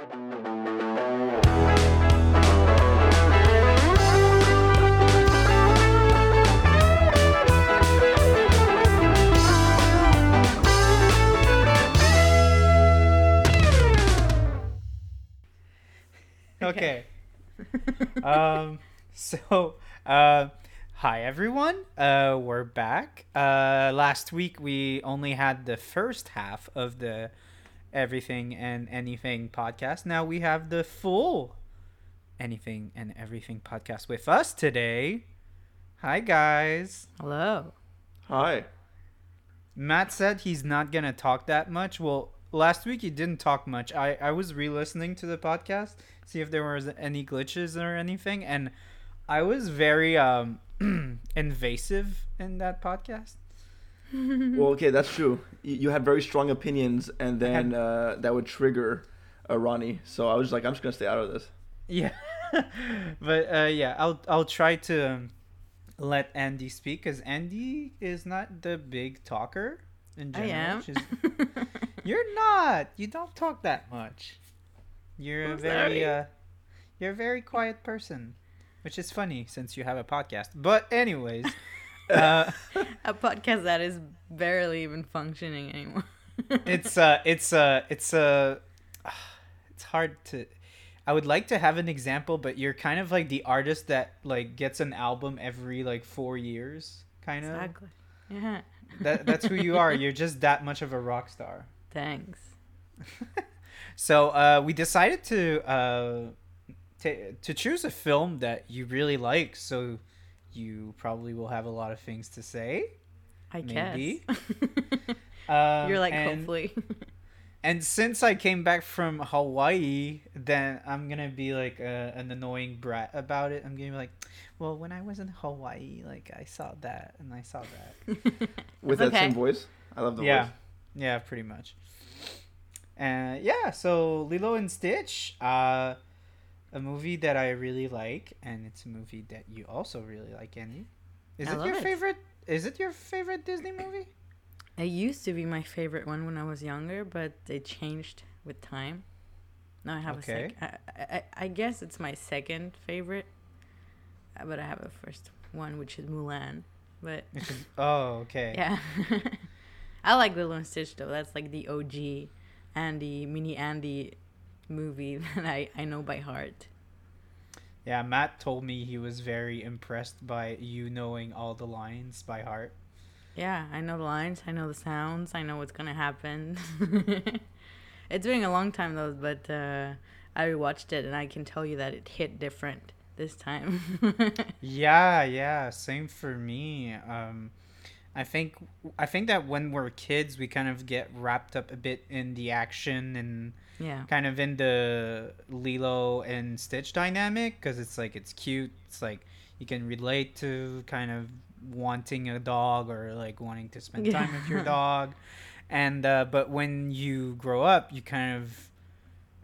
Okay. um. So, uh, hi everyone. Uh, we're back. Uh, last week we only had the first half of the everything and anything podcast. Now we have the full anything and everything podcast with us today. Hi guys. Hello. Hi. Matt said he's not gonna talk that much. Well, last week he didn't talk much. I I was re-listening to the podcast, see if there was any glitches or anything, and I was very um invasive in that podcast. Well, okay, that's true. Y- You had very strong opinions, and then uh, that would trigger uh, Ronnie. So I was like, I'm just gonna stay out of this. Yeah, but uh, yeah, I'll I'll try to um, let Andy speak because Andy is not the big talker in general. I general. am. She's- You're not. You don't talk that much. You're a I'm very uh, you're a very quiet person, which is funny since you have a podcast. But anyways, uh, A podcast that is barely even functioning anymore. it's uh, it's uh, it's uh, it's hard to. I would like to have an example, but you're kind of like the artist that like gets an album every like four years, kind of. exactly. Yeah. That that's who you are. You're just that much of a rock star. Thanks. So uh, we decided to uh, to to choose a film that you really like. So you probably will have a lot of things to say. I Maybe. guess. Um, You're like, and, hopefully. And since I came back from Hawaii, then I'm gonna be like uh, an annoying brat about it. I'm gonna be like, well, when I was in Hawaii, like I saw that and I saw that. With That's that same voice, I love the yeah, voice. yeah, pretty much. And yeah, so Lilo and Stitch, uh, a movie that I really like, and it's a movie that you also really like, Andy. Is I it your it. favorite? Is it your favorite Disney movie? It used to be my favorite one when I was younger, but it changed with time. Now I have Okay. a second. I, I, I guess it's my second favorite, uh, but I have a first one, which is Mulan. But is oh okay. yeah, I like Lilo and Stitch though. That's like the OG Andy, mini Andy movie that I, I know by heart. Yeah, Matt told me he was very impressed by you knowing all the lines by heart. Yeah, I know the lines, I know the sounds, I know what's gonna happen. it's been a long time though, but uh, I rewatched it and I can tell you that it hit different this time. Yeah, yeah, same for me. Um, I think I think that when we're kids, we kind of get wrapped up a bit in the action and yeah, kind of in the Lilo and Stitch dynamic because it's like it's cute. It's like you can relate to kind of wanting a dog or like wanting to spend time with your dog. And uh, but when you grow up, you kind of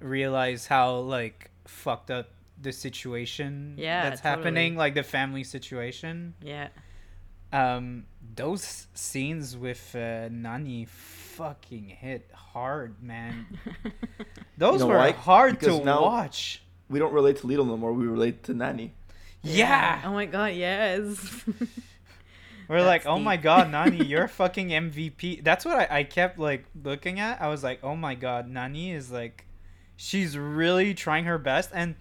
realize how like fucked up the situation Yeah, that's totally. happening, like the family situation. yeah, Um, those scenes with uh, Nani fucking hit hard, man. Those know were why? hard Because to now- watch. We don't relate to Lilo no more. We relate to Nani. Yeah. Oh my god, yes. We're like, That's oh my god, Nani, you're fucking MVP. That's what I, I kept like looking at. I was like, oh my god, Nani is like, she's really trying her best. And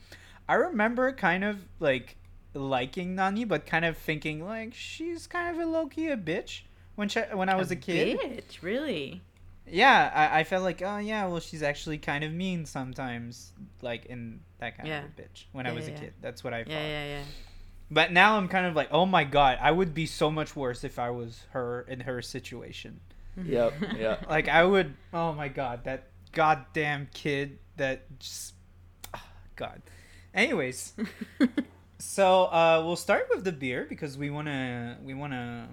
I remember kind of like liking Nani, but kind of thinking like she's kind of a low key a bitch when she, when I was a, kid. Bitch, really? Yeah, I, I felt like, oh yeah, well she's actually kind of mean sometimes, like in that kind Yeah. of a bitch when I was yeah, a yeah. kid. That's what I thought. Yeah, yeah, yeah. But now I'm kind of like, oh my god, I would be so much worse if I was her in her situation. Yep. Yeah. Like I would, oh my god, that goddamn kid that just, ah, God. Anyways, so uh, we'll start with the beer because we wanna we wanna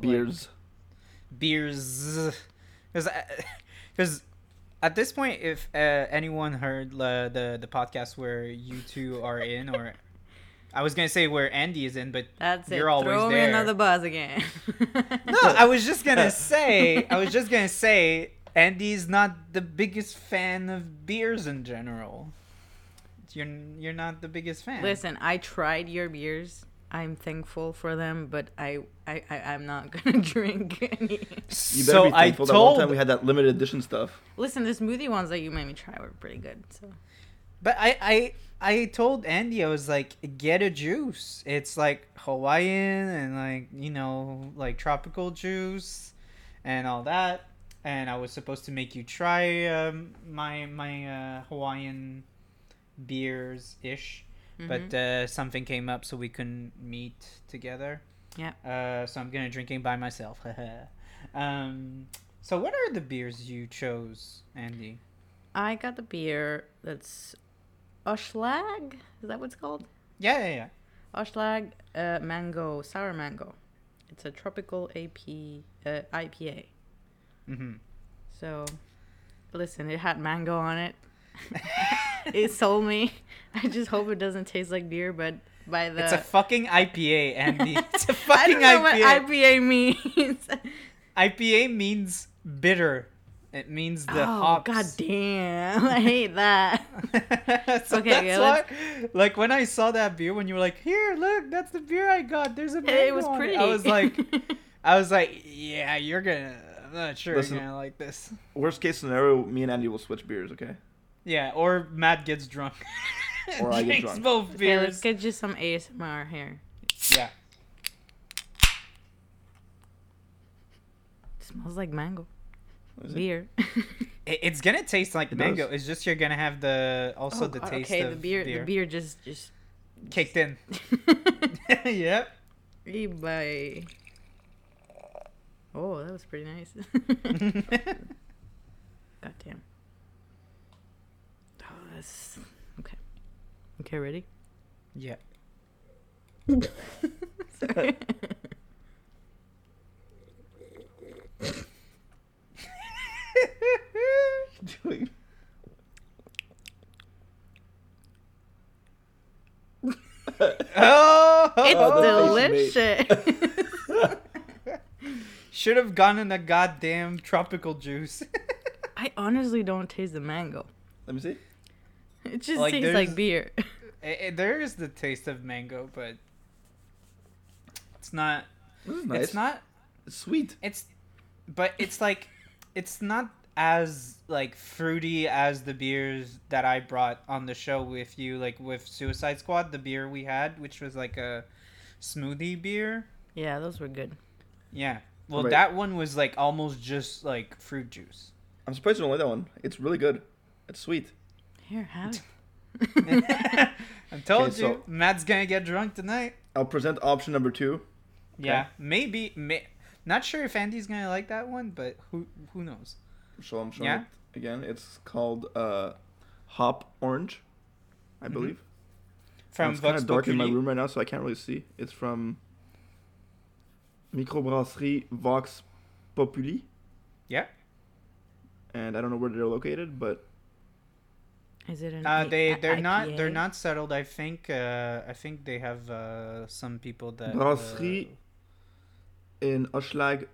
Beers. beers because because at this point if uh, anyone heard uh, the the podcast where you two are in or I was gonna say where Andy is in, but That's it. You're always Throw me there. another buzz again. no, I was just gonna say, I was just gonna say, Andy's not the biggest fan of beers in general. You're you're not the biggest fan. Listen, I tried your beers. I'm thankful for them, but I, I, I I'm not gonna drink any. You better so be I thankful that one time told, we had that limited edition stuff. Listen, the smoothie ones that you made me try were pretty good. So but I I I told Andy I was like, get a juice. It's like Hawaiian and like you know like tropical juice and all that. And I was supposed to make you try um, my my uh, Hawaiian beers ish, but uh, something came up so we couldn't meet together. Yeah. Uh, so I'm gonna drinking by myself. um. So what are the beers you chose, Andy? I got the beer that's Oshlag. Is that what it's called? Yeah, yeah, yeah. Oshlag uh, mango sour mango. It's a tropical AP uh, IPA. Mm-hmm. So, listen, it had mango on it. it sold me. I just hope it doesn't taste like beer, but by the It's a fucking IPA, Andy. It's a I fucking don't know what IPA. IPA means. IPA means bitter. It means the oh hops. god damn! I hate that. so Okay, that's yeah, why, like when I saw that beer, when you were like, "Here, look, that's the beer I got." There's a mango It was on pretty. I was like, I was like, "Yeah, you're gonna." I'm not sure Listen. you're gonna like this. Worst case scenario, me and Andy will switch beers, okay? Yeah, or Matt gets drunk. Or I get Drinks drunk. both okay, let's get you some ASMR here. yeah. It smells like mango beer. It, it's gonna taste like It mango. does. It's just you're gonna have the also Oh, the God, taste okay, of the beer, the beer just just kicked in. yep. Bye. Oh, that was pretty nice. God damn. That's okay. Okay, ready? yeah. Sorry. Doing- Oh, It's face delicious. Should have gone in a goddamn tropical juice. I honestly don't taste the mango. Let me see. It just Like, tastes like beer. There is the taste of mango, but it's not. Nice. It's not. It's sweet. It's, but it's like, it's not as like fruity as the beers that I brought on the show with you, like with Suicide Squad, the beer we had, which was like a smoothie beer. Yeah, those were good. Yeah. Well, Right. that one was like almost just like fruit juice. I'm surprised you don't like that one. It's really good. It's sweet. Here, have it. I told Okay, you, so- Matt's gonna get drunk tonight. I'll present option number two. Yeah, maybe. May, not sure if Andy's gonna like that one, but who who knows? So I'm showing Yeah? it again. It's called uh, Hop Orange, I Mhm. believe. From it's kind Vox of dark in my Populi. room right now, so I can't really see. It's from Microbrasserie Vox Populi. Yeah. And I don't know where they're located, but Is it an Uh, they they're not they're not settled. I think uh, I think they have uh, some people that. Brasserie uh, in Hochelag,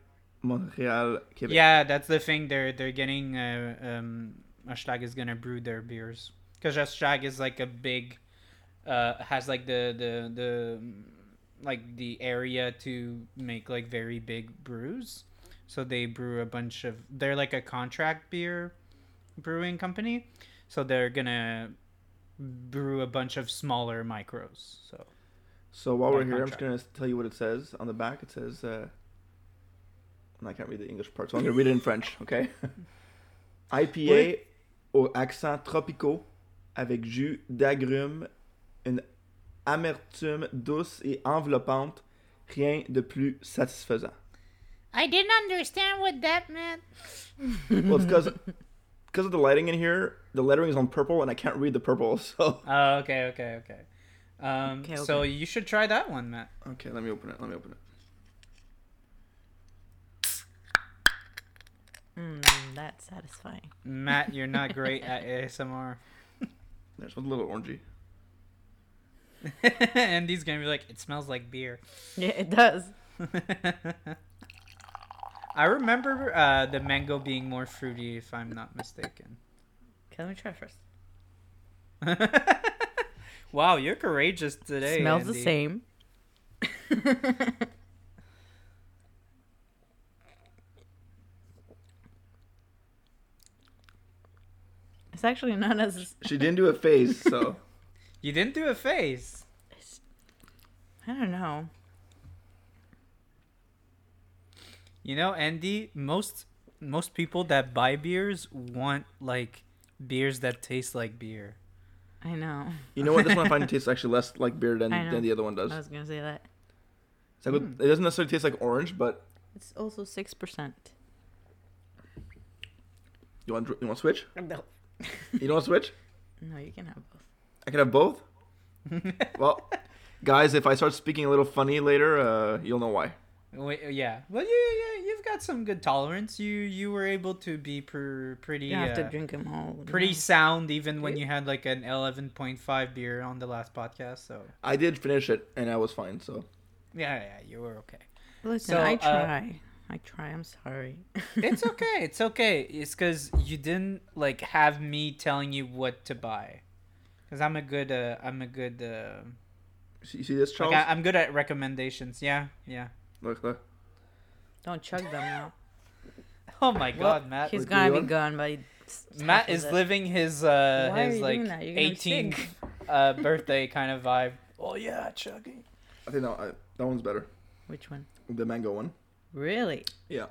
Montreal, Quebec. yeah, that's the thing. They're they're getting. Uh, um, Oshlag is gonna brew their beers because Oshlag is like a big, uh, has like the the the like the area to make like very big brews. So they brew a bunch of. They're like a contract beer brewing company. So they're gonna brew a bunch of smaller micros. So So while we're By here, I'm just gonna tell you what it says on the back. It says, uh, and I can't read the English part, so I'm gonna read it in French. Okay. IPA aux accent tropicaux avec jus d'agrumes, une amertume douce et enveloppante, rien de plus satisfaisant. I didn't understand what that meant. Well, it's because because of the lighting in here, the lettering is on purple, and I can't read the purple. So Oh, okay, okay, okay. Um, Okay, so you should try that one, Matt. okay, let me open it. Let me open it. Mm, that's satisfying. Matt, you're not great at ASMR. There's a little orangey. Andy's gonna be like, it smells like beer. Yeah, it does. I remember uh, the mango being more fruity, if I'm not mistaken. Okay, let me try first. wow, you're courageous today. Smells the same. it's actually not as She didn't do a face, so You didn't do a face. I don't know. You know, Andy, most most people that buy beers want like beers that taste like beer. I know. you know what? This one I find it tastes actually less like beer than, than the other one does. I was gonna say that. It's like, It doesn't necessarily taste like orange, but It's also six percent. you want you want to switch? No. You don't want to switch? No, you can have both. I can have both. Well, guys, if I start speaking a little funny later, uh, you'll know why. Wait, yeah, well, you yeah, you've got some good tolerance. You you were able to be per, pretty You have to uh, drink them all. pretty time. sound even when you had like an eleven point five beer on the last podcast. So I did finish it, and I was fine. So yeah, yeah, you were okay. Listen, So, I uh, try. I try. I'm sorry. It's okay. It's okay. It's because you didn't like have me telling you what to buy. Because I'm a good. Uh, I'm a good. Uh, you see this, Charles? like I, I'm good at recommendations. Yeah, yeah. look, look. Don't chug them now. Oh my God, Matt. He's What, gonna you be gone by. Matt is it. living his uh Why his like doing that? You're gonna be 18th sick. uh birthday kind of vibe. Oh yeah, chugging. I think that, I, that one's better. Which one? The mango one. Really? Yeah.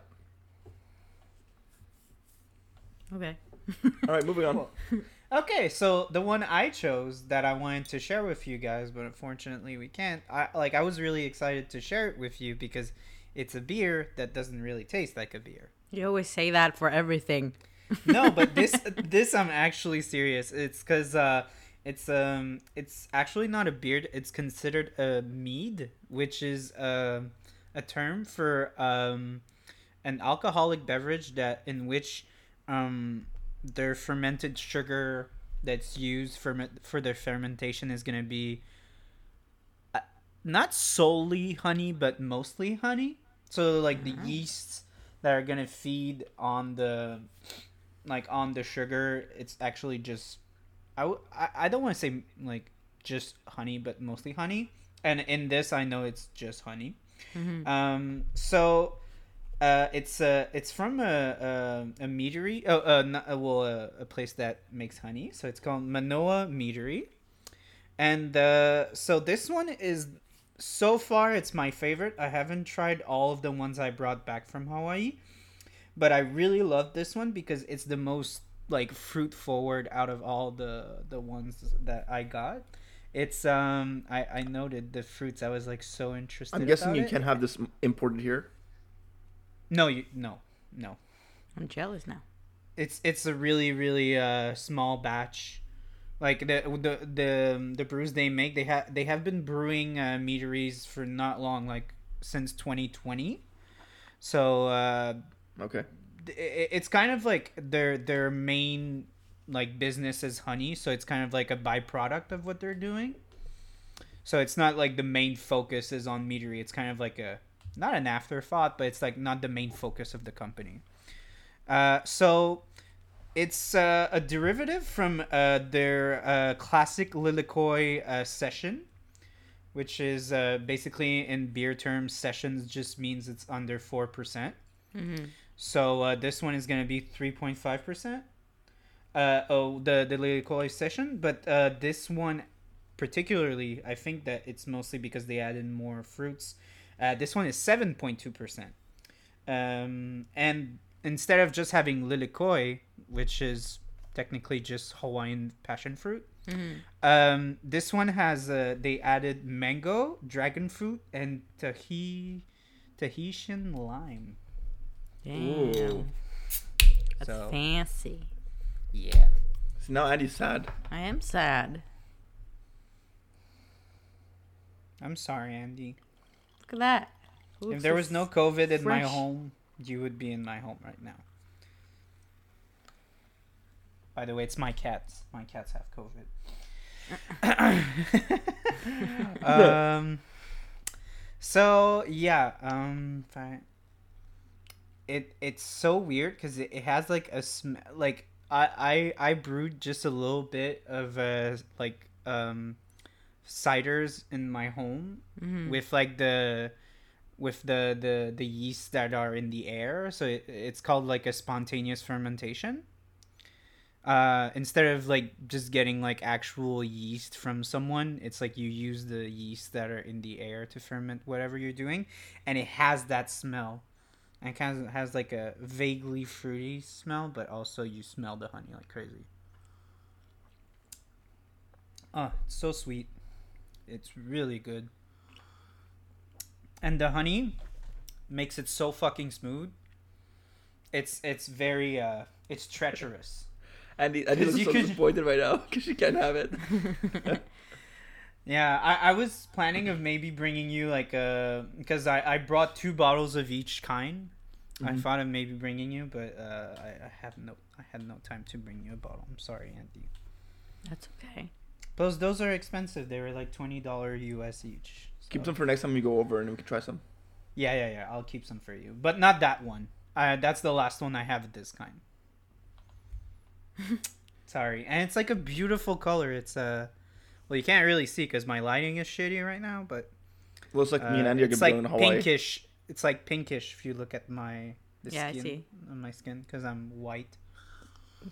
Okay. All right, moving on. Okay, so the one I chose that I wanted to share with you guys, but unfortunately we can't. I like I was really excited to share it with you because it's a beer that doesn't really taste like a beer. You always say that for everything. No, but this this I'm actually serious. It's cuz uh it's um it's actually not a beer. It's considered a mead, which is uh, a term for um an alcoholic beverage that in which um their fermented sugar that's used for for their fermentation is going to be uh, not solely honey but mostly honey so like the yeasts that are going to feed on the like on the sugar it's actually just I, w- I, I don't want to say like just honey but mostly honey and in this i know it's just honey um so uh, it's uh, it's from a a, a meadery. Oh, uh, not, uh, well, uh, a place that makes honey. So it's called Manoa Meadery, and uh, so this one is so far it's my favorite. I haven't tried all of the ones I brought back from Hawaii, but I really love this one because it's the most like fruit forward out of all the the ones that I got. It's um I I noted the fruits. I was like so interested. I'm guessing about you it. can't have this imported here. No, you no no. I'm jealous now. It's it's a really really uh small batch. Like the the the the brews they make, they have they have been brewing uh, meaderies for not long, like since 2020. So uh, Okay. i- it's kind of like their their main like business is honey, so it's kind of like a byproduct of what they're doing. So it's not like the main focus is on meadery. It's kind of like a not an afterthought, but it's like not the main focus of the company. Uh, so it's uh, a derivative from uh, their uh, classic Lilikoi uh, session, which is uh, basically in beer terms, sessions just means it's under four percent. So uh, this one is going to be 3.5%. Uh, oh, the, the Lilikoi session. But uh, this one, particularly, I think that it's mostly because they added more fruits. Uh, this one is 7.2%. Um, and instead of just having Lilikoi, which is technically just Hawaiian passion fruit, um, this one has, uh, they added mango, dragon fruit, and Tahi, Tahitian lime. Damn. Ooh. That's So- fancy. Yeah. So now Andy's sad. I am sad. I'm sorry, Andy. Look at that. if there was no COVID in my home, you would be in my home right now. By the way, it's my cats. My cats have COVID. um. So yeah. Um. I, it it's so weird because it, it has like a sm like I I I brewed just a little bit of uh like um ciders in my home Mhm. with like the with the the the yeast that are in the air. So it, it's called like a spontaneous fermentation. Uh instead of like just getting like actual yeast from someone it's like you use the yeast that are in the air to ferment whatever you're doing. And it has that smell. And kind of has like a vaguely fruity smell but also you smell the honey like crazy. Oh it's so sweet. It's really good and the honey makes it so fucking smooth it's it's very uh it's treacherous Andy, Andy 'Cause looks you so could- disappointed right now because she can't have it. Yeah, I, I was planning of maybe bringing you like a because I, I brought two bottles of each kind. I Mhm. thought of maybe bringing you, but uh, I, I have no I had no time to bring you a bottle. I'm sorry, Andy. That's okay. Those those are expensive. They were like twenty dollar US each. Keep so- them for next time you go over and we can try some. Yeah, yeah, yeah. I'll keep some for you, but not that one. Uh, that's the last one I have of this kind. Sorry, and it's like a beautiful color. It's uh, well, you can't really see because my lighting is shitty right now, but Looks like me and Uh, Andy are it's gonna like in Hawaii. pinkish. It's like pinkish if you look at my the Yeah, I skin see. on my skin because I'm white.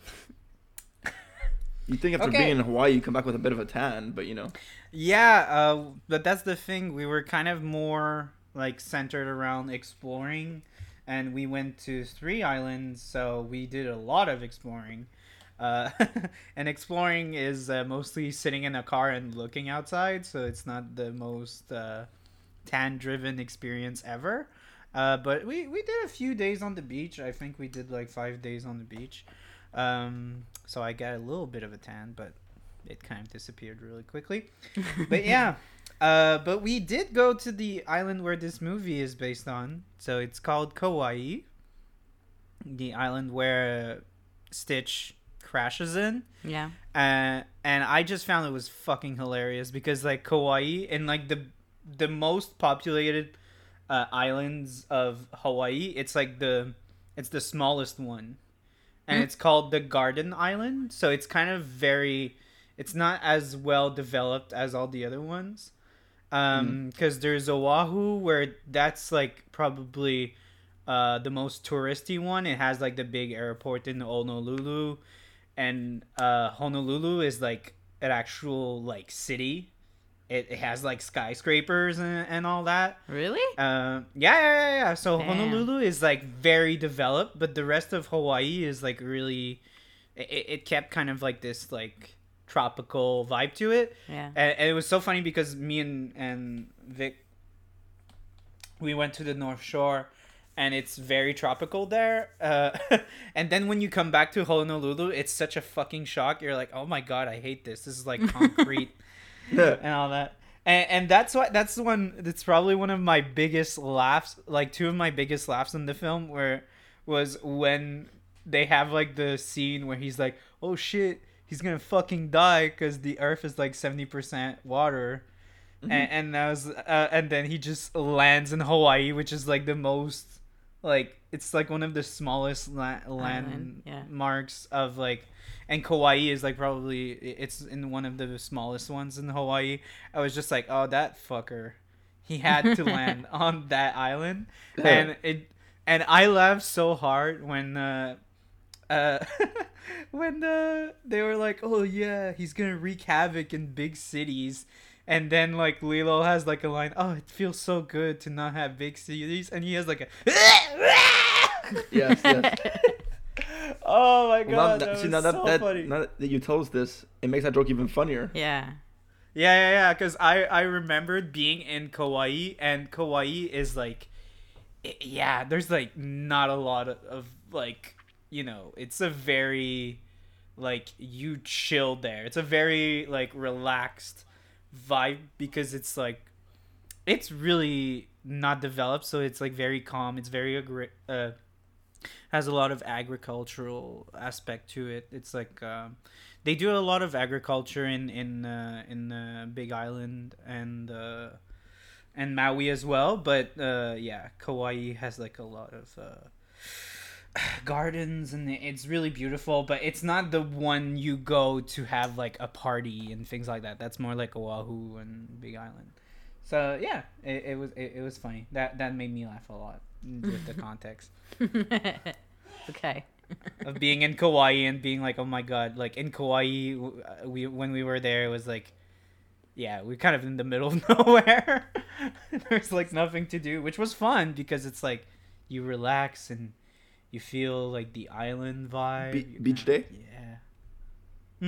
You think after Okay. being in Hawaii, you come back with a bit of a tan, but you know. Yeah, uh, but that's the thing. We were kind of more like centered around exploring, and we went to three islands, so we did a lot of exploring. Uh, and exploring is uh, mostly sitting in a car and looking outside, so it's not the most uh, tan-driven experience ever. Uh, but we, we did a few days on the beach. I think we did like five days on the beach. Um, so I got a little bit of a tan, but it kind of disappeared really quickly. But yeah, uh, but we did go to the island where this movie is based on. So it's called Kauai, the island where Stitch crashes in. Yeah. Uh, and I just found it was fucking hilarious because like Kauai and like the the most populated uh, islands of Hawaii, it's like the it's the smallest one, and Hmm. it's called the Garden Island. So it's kind of very, it's not as well developed as all the other ones, um, because there's Oahu where that's like probably uh the most touristy one. It has like the big airport in Honolulu and uh Honolulu is like an actual like city. It, it has like skyscrapers and, and all that. Really? Uh, yeah, yeah, yeah, yeah. So Damn. Honolulu is like very developed, but the rest of Hawaii is like really. It, it kept kind of like this like tropical vibe to it, Yeah. and, and it was so funny because me and and Vic, we went to the North Shore, and it's very tropical there. Uh, and then when you come back to Honolulu, it's such a fucking shock. You're like, oh my god, I hate this. This is like concrete and all that. And, and that's what that's the one that's probably one of my biggest laughs like two of my biggest laughs in the film where was when they have like the scene where he's like oh shit he's gonna fucking die because the earth is like 70% water and, and that was uh, and then he just lands in hawaii which is like the most like it's like one of the smallest la- Island, yeah. landmarks of like and Kauai is like probably it's in one of the smallest ones in Hawaii. I was just like, oh, that fucker, he had to land on that island, and it and I laughed so hard when uh, uh, when uh, they were like, oh yeah, he's gonna wreak havoc in big cities. And then like Lilo has like a line, oh, it feels so good to not have big cities, and he has like a, yes, yes. oh my Well, now god, that, that see, was now that, so that, funny. now that you told us this, it makes that joke even funnier. Yeah. Yeah, yeah, yeah. Because I I remembered being in Kauai, and Kauai is like, i yeah, there's like not a lot of, of like, you know, it's a very like you chill there. It's a very like relaxed vibe because it's like it's really not developed, so it's like very calm. It's very agri- uh has a lot of agricultural aspect to it. It's like um, they do a lot of agriculture in in uh, in uh, Big Island and uh, and Maui as well. But uh, yeah, Kauai has like a lot of uh, gardens and it's really beautiful but it's not the one you go to have like a party and things like that that's more like oahu and big island so yeah it, it was it, it was funny that that made me laugh a lot with the context okay. of being in Kauai and being like, oh my god, like in Kauai, uh, we when we were there, it was like, yeah, we're kind of in the middle of nowhere. There's like nothing to do, which was fun because it's like you relax and you feel like the island vibe. Be- beach kinda- day? Yeah.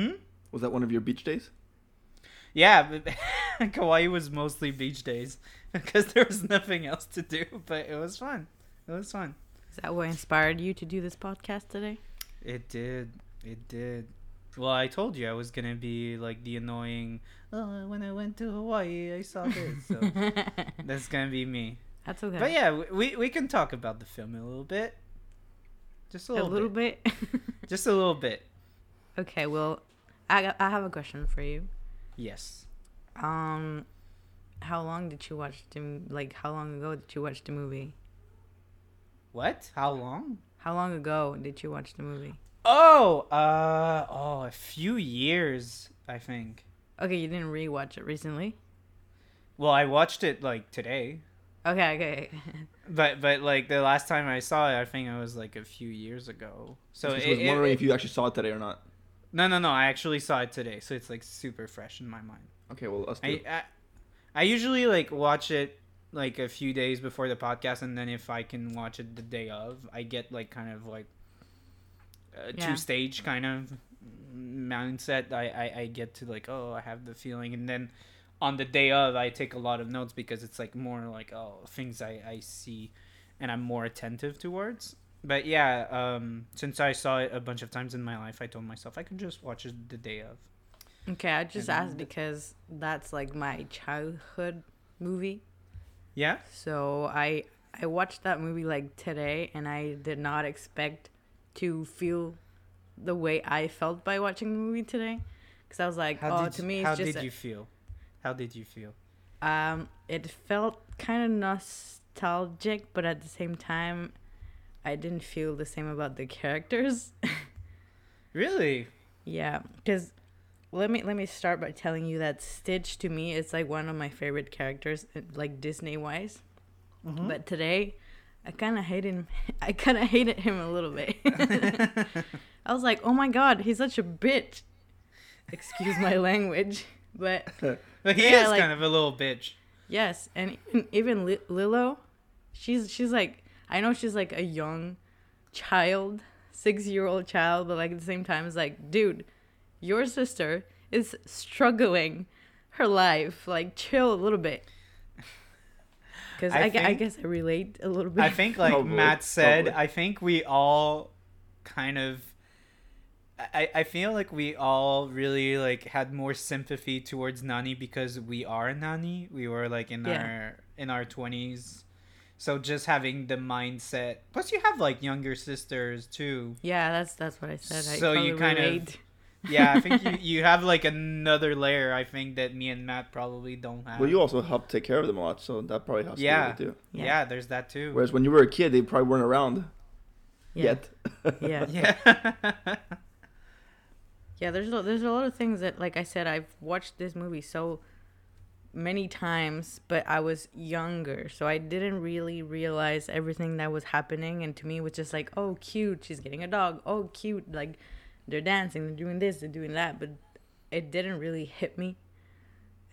Hmm. Was that one of your beach days? Yeah, but Kauai was mostly beach days because there was nothing else to do, but it was fun. It was fun. Is that what inspired you to do this podcast today? It did. It did. Well, I told you I was gonna be like the annoying. Oh, when I went to Hawaii, I saw this. So that's gonna be me. That's okay. But yeah, we we can talk about the film a little bit. Just a a little, little bit. bit. Just a little bit. okay. Well, I I have a question for you. Yes. Um, how long did you watch the like? How long ago did you watch the movie? What? How long? How long ago did you watch the movie? Oh, uh, oh, a few years, I think. Okay, you didn't rewatch it recently. Well, I watched it like today, Okay, okay. but but like the last time I saw it, I think it was like a few years ago. So So it, I was wondering it- if you actually saw it today or not. No, no, no. I actually saw it today, so it's like super fresh in my mind. Okay, well, let's do I, it. I, I usually like watch it like a few days before the podcast, and then if I can watch it the day of, I get like kind of like a Yeah. two stage kind of mindset. I, I I get to like oh I have the feeling, and then on the day of I take a lot of notes because it's like more like oh things I I see, and I'm more attentive towards. But yeah, um, since I saw it a bunch of times in my life, I told myself I could just watch it the day of. Okay, I just And- asked because that's like my childhood movie. Yeah. So I I watched that movie like today, and I did not expect to feel the way I felt by watching the movie today. Because I was like, How oh, to you- me, how it's just did a- you feel? How did you feel? um, it felt kind of nostalgic, but at the same time, I didn't feel the same about the characters. Really? Yeah, because let me let me start by telling you that Stitch to me is like one of my favorite characters, uh, like Disney wise. Mm-hmm. But today, I kind of hated him. I kind of hated him a little bit. I was like, oh my god, he's such a bitch. Excuse my language, but But he Yeah, is like- kind of a little bitch. yes, and even, even Lilo, she's she's like I know she's like a young child, six year old child, but like at the same time, it's like, dude, your sister is struggling her life. Like, chill a little bit. Because I I, I guess I relate a little bit. I think, like Probably, Matt said, probably. I think we all kind of. I, I feel like we all really like had more sympathy towards Nani because we are Nani. We were like in Yeah. our in our twenties, so just having the mindset. Plus, you have like younger sisters too. yeah, that's that's what I said. I So you totally kind of- Yeah, I think you, you have like another layer. I think that me and Matt probably don't have. Well, you also helped take care of them a lot, so that probably helps. Yeah. to do with it too. yeah. Yeah. there's that too. Whereas when you were a kid, they probably weren't around Yeah. yet. Yeah. yeah. Yeah, there's a, there's a lot of things that, like I said, I've watched this movie so many times, but I was younger, so I didn't really realize everything that was happening. And to me, it was just like, oh, cute, she's getting a dog. Oh, cute, like they're dancing, they're doing this, they're doing that. But it didn't really hit me.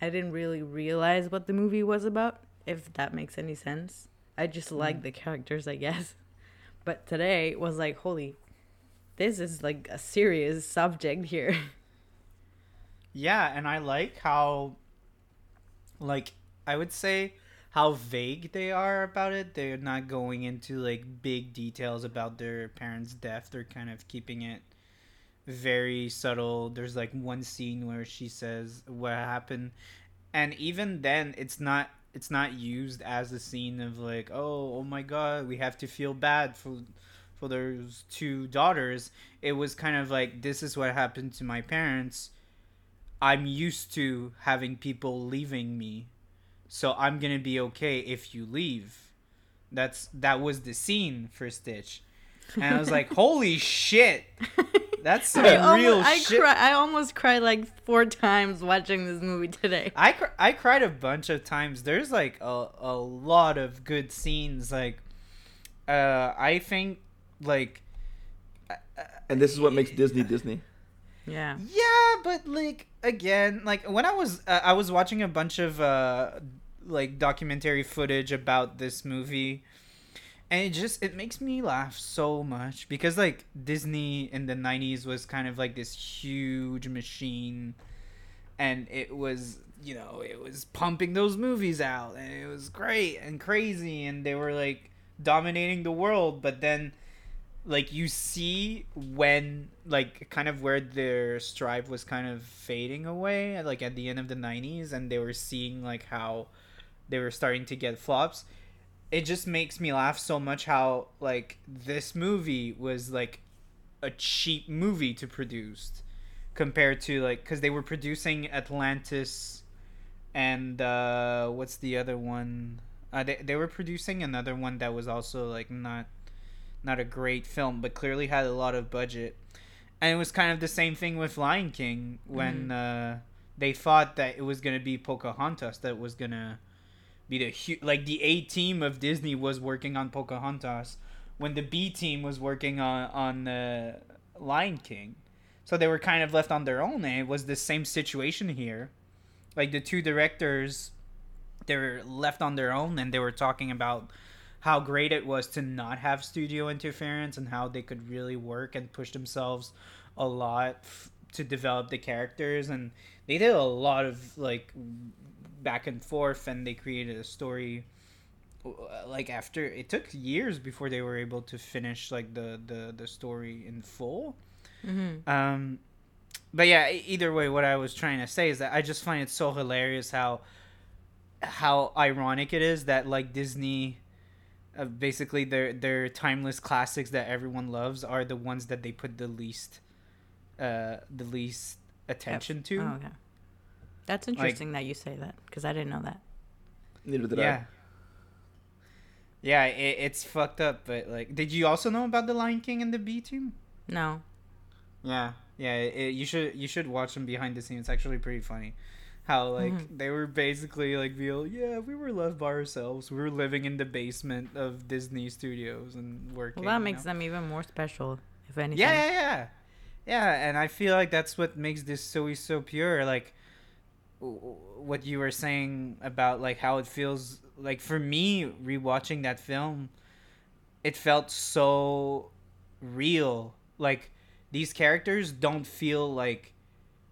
I didn't really realize what the movie was about, if that makes any sense. I just mm. liked the characters, I guess. But today was like, holy this is like a serious subject here. Yeah, and I like how, like, I would say how vague they are about it. They're not going into like big details about their parents' death. They're kind of keeping it very subtle. There's like one scene where she says what happened, and even then, it's not it's not used as a scene of like, oh, oh my god, we have to feel bad for for those two daughters. It was kind of like this is what happened to my parents. I'm used to having people leaving me, so I'm gonna be okay if you leave. That's that was the scene for Stitch, and I was like, "Holy shit, that's some I real almost, I, shit." cry, I almost cried like four times watching this movie today. I cr- I cried a bunch of times. There's like a a lot of good scenes. Like, uh, I think like And this is what makes Disney Disney. Yeah. Yeah, but like again, like when I was uh, I was watching a bunch of uh like documentary footage about this movie and it just it makes me laugh so much because like Disney in the 90s was kind of like this huge machine and it was you know, it was pumping those movies out and it was great and crazy and they were like dominating the world, but then like you see when like kind of where their strive was kind of fading away like at the end of the 90s and they were seeing like how they were starting to get flops. It just makes me laugh so much how like this movie was like a cheap movie to produce compared to like because they were producing atlantis and uh what's the other one? Uh, they, they were producing another one that was also like not not a great film, but clearly had a lot of budget. And it was kind of the same thing with Lion King when uh, they thought that it was gonna be Pocahontas that was gonna be the hu- like the A team of Disney was working on Pocahontas when the B team was working on on uh, Lion King. So they were kind of left on their own, and it was the same situation here. Like the two directors, they were left on their own, and they were talking about how great it was to not have studio interference and how they could really work and push themselves a lot f- to develop the characters and they did a lot of like back and forth and they created a story uh, like after it took years before they were able to finish like the the, the story in full Mm-hmm. um but yeah either way what i was trying to say is that i just find it so hilarious how how ironic it is that like disney uh, basically their their timeless classics that everyone loves are the ones that they put the least uh the least attention to Oh, okay. That's interesting that you say that because I didn't know that. Neither did yeah yeah it, it's fucked up but like did you also know about the lion king and the b team No. Yeah, yeah. It, you should you should watch them behind the scenes. It's actually pretty funny. How like Mhm. they were basically like feel yeah we were left by ourselves. We were living in the basement of Disney Studios and working. Well, that you makes know? them even more special, if anything. Yeah, yeah, yeah, yeah. And I feel like that's what makes this so so pure. Like what you were saying about like how it feels like for me rewatching that film, it felt so real. Like these characters don't feel like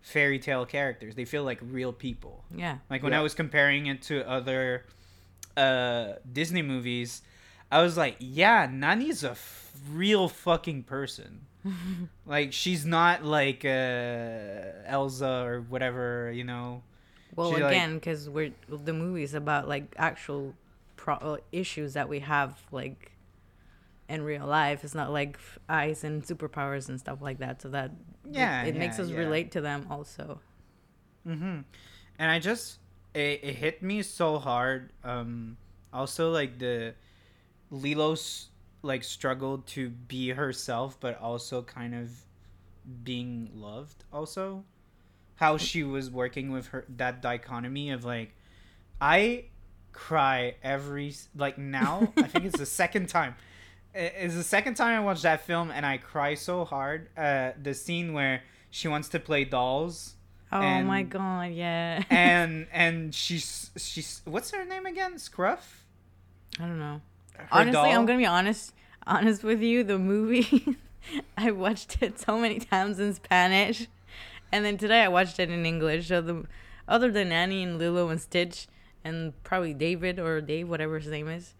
fairy tale characters. They feel like real people. Yeah. Like when Yeah. I was comparing it to other uh, Disney movies, I was like, yeah, Nani's a f- real fucking person. like she's not like uh, Elsa or whatever, you know. Well, She, like- again, because we're the movie's about like actual pro- uh, issues that we have like in real life. It's not like eyes and superpowers and stuff like that. So that Yeah, it, makes yeah, us yeah. relate to them also. Mm-hmm. And I just it, it hit me so hard. Um, also like the Lilo's like struggled to be herself, but also kind of being loved. Also, how she was working with her that dichotomy of like, I cry every like now. I think it's the second time. It- It's the second time I watched that film, and I cry so hard. Uh, the scene where she wants to play dolls Oh And- my god, yeah. and and she's she's what's her name again? Scruff. I don't know. Her Honestly, doll? I'm gonna be honest. Honest with you, the movie, I watched it so many times in Spanish, and then today I watched it in English. So the other than Annie and Lilo and Stitch, and probably David or Dave, whatever his name is,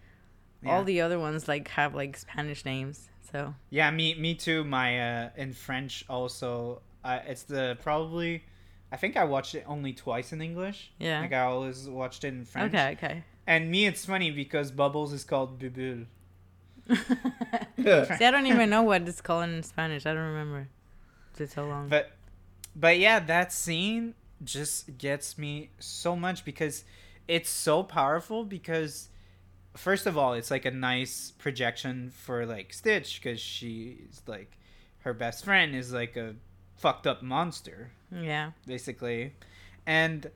Yeah. all the other ones like have like Spanish names. So Yeah, me me too. My uh, in French also. Uh, it's the probably. I think I watched it only twice in English. Yeah. Like I always watched it in French. okay, okay. And me, it's funny because Bubbles is called Bubul. See, I don't even know what it's called in Spanish. I don't remember. It's so long. But but yeah, that scene just gets me so much because it's so powerful because first of all, it's like a nice projection for like Stitch because she's like her best friend is like a fucked up monster Yeah. basically. And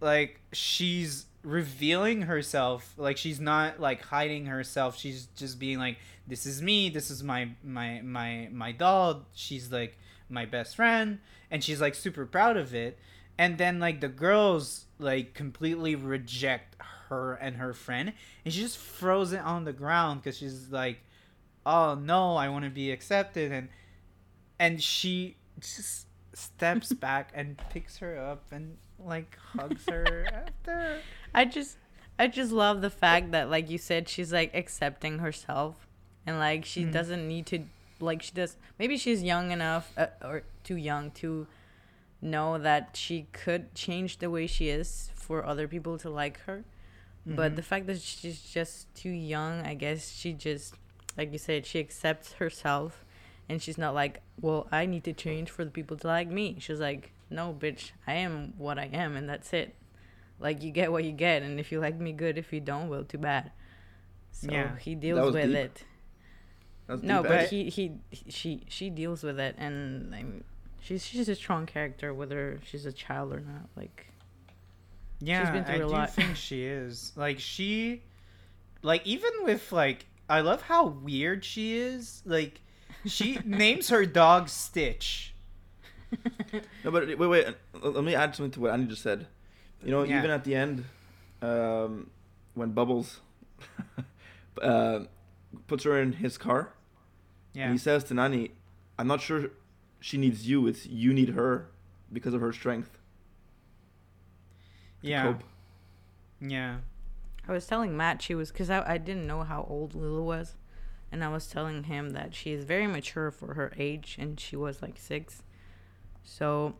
like she's revealing herself like she's not like hiding herself. She's just being like this is me. This is my my my my doll. She's like my best friend. And she's like super proud of it. And then like the girls like completely reject her and her friend and she just throws it on the ground because she's like oh no i want to be accepted and and she just steps back and picks her up and like hugs her after I just I just love the fact that like you said she's like accepting herself and like she Mhm. doesn't need to like she does maybe she's young enough uh, or too young to know that she could change the way she is for other people to like her. But Mhm. the fact that she's just too young, I guess she just like you said she accepts herself and she's not like, "Well, I need to change for the people to like me." She's like, "No, bitch, I am what I am and that's it." Like you get what you get, and if you like me, good. If you don't, well, too bad. So Yeah. he deals with deep. it. No, but eh? he, he he she she deals with it, and I mean, she's she's a strong character, whether she's a child or not. Like yeah been through i a do lot. think she is like she like even with like i love how weird she is like she names her dog stitch No, but wait, wait. uh, Let me add something to what Andy just said. You know, Yeah. even at the end, um, when Bubbles uh, puts her in his car, and yeah he says to Nani, "I'm not sure she needs you. It's you need her because of her strength." To yeah cope." yeah I was telling Matt she was because I I didn't know how old Lila was, and I was telling him that she is very mature for her age, and she was like six. So,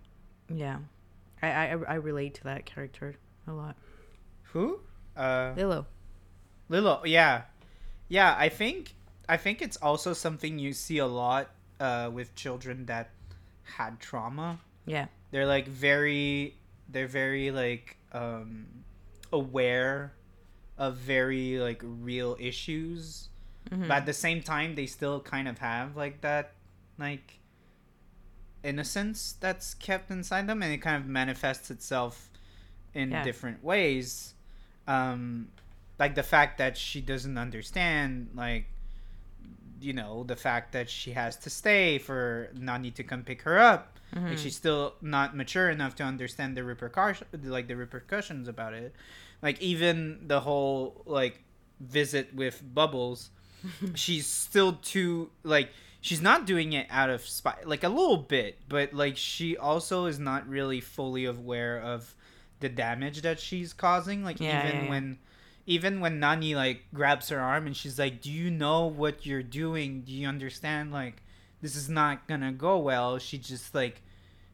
yeah, I I I relate to that character a lot. who uh Lilo. Lilo, yeah, yeah. I think I think it's also something you see a lot uh, with children that had trauma. Yeah. They're like very, they're very like um, aware of very like real issues, Mhm. but at the same time, they still kind of have like that like innocence that's kept inside them, and it kind of manifests itself in Yeah. different ways. Um, like the fact that she doesn't understand like you know the fact that she has to stay for nani to come pick her up Mhm. like she's still not mature enough to understand the repercussion like the repercussions about it like even the whole like visit with bubbles she's still too like she's not doing it out of spite like a little bit but like she also is not really fully aware of the damage that she's causing like Yeah, even yeah, yeah. when even when nani like grabs her arm and she's like do you know what you're doing do you understand like this is not gonna go well she just like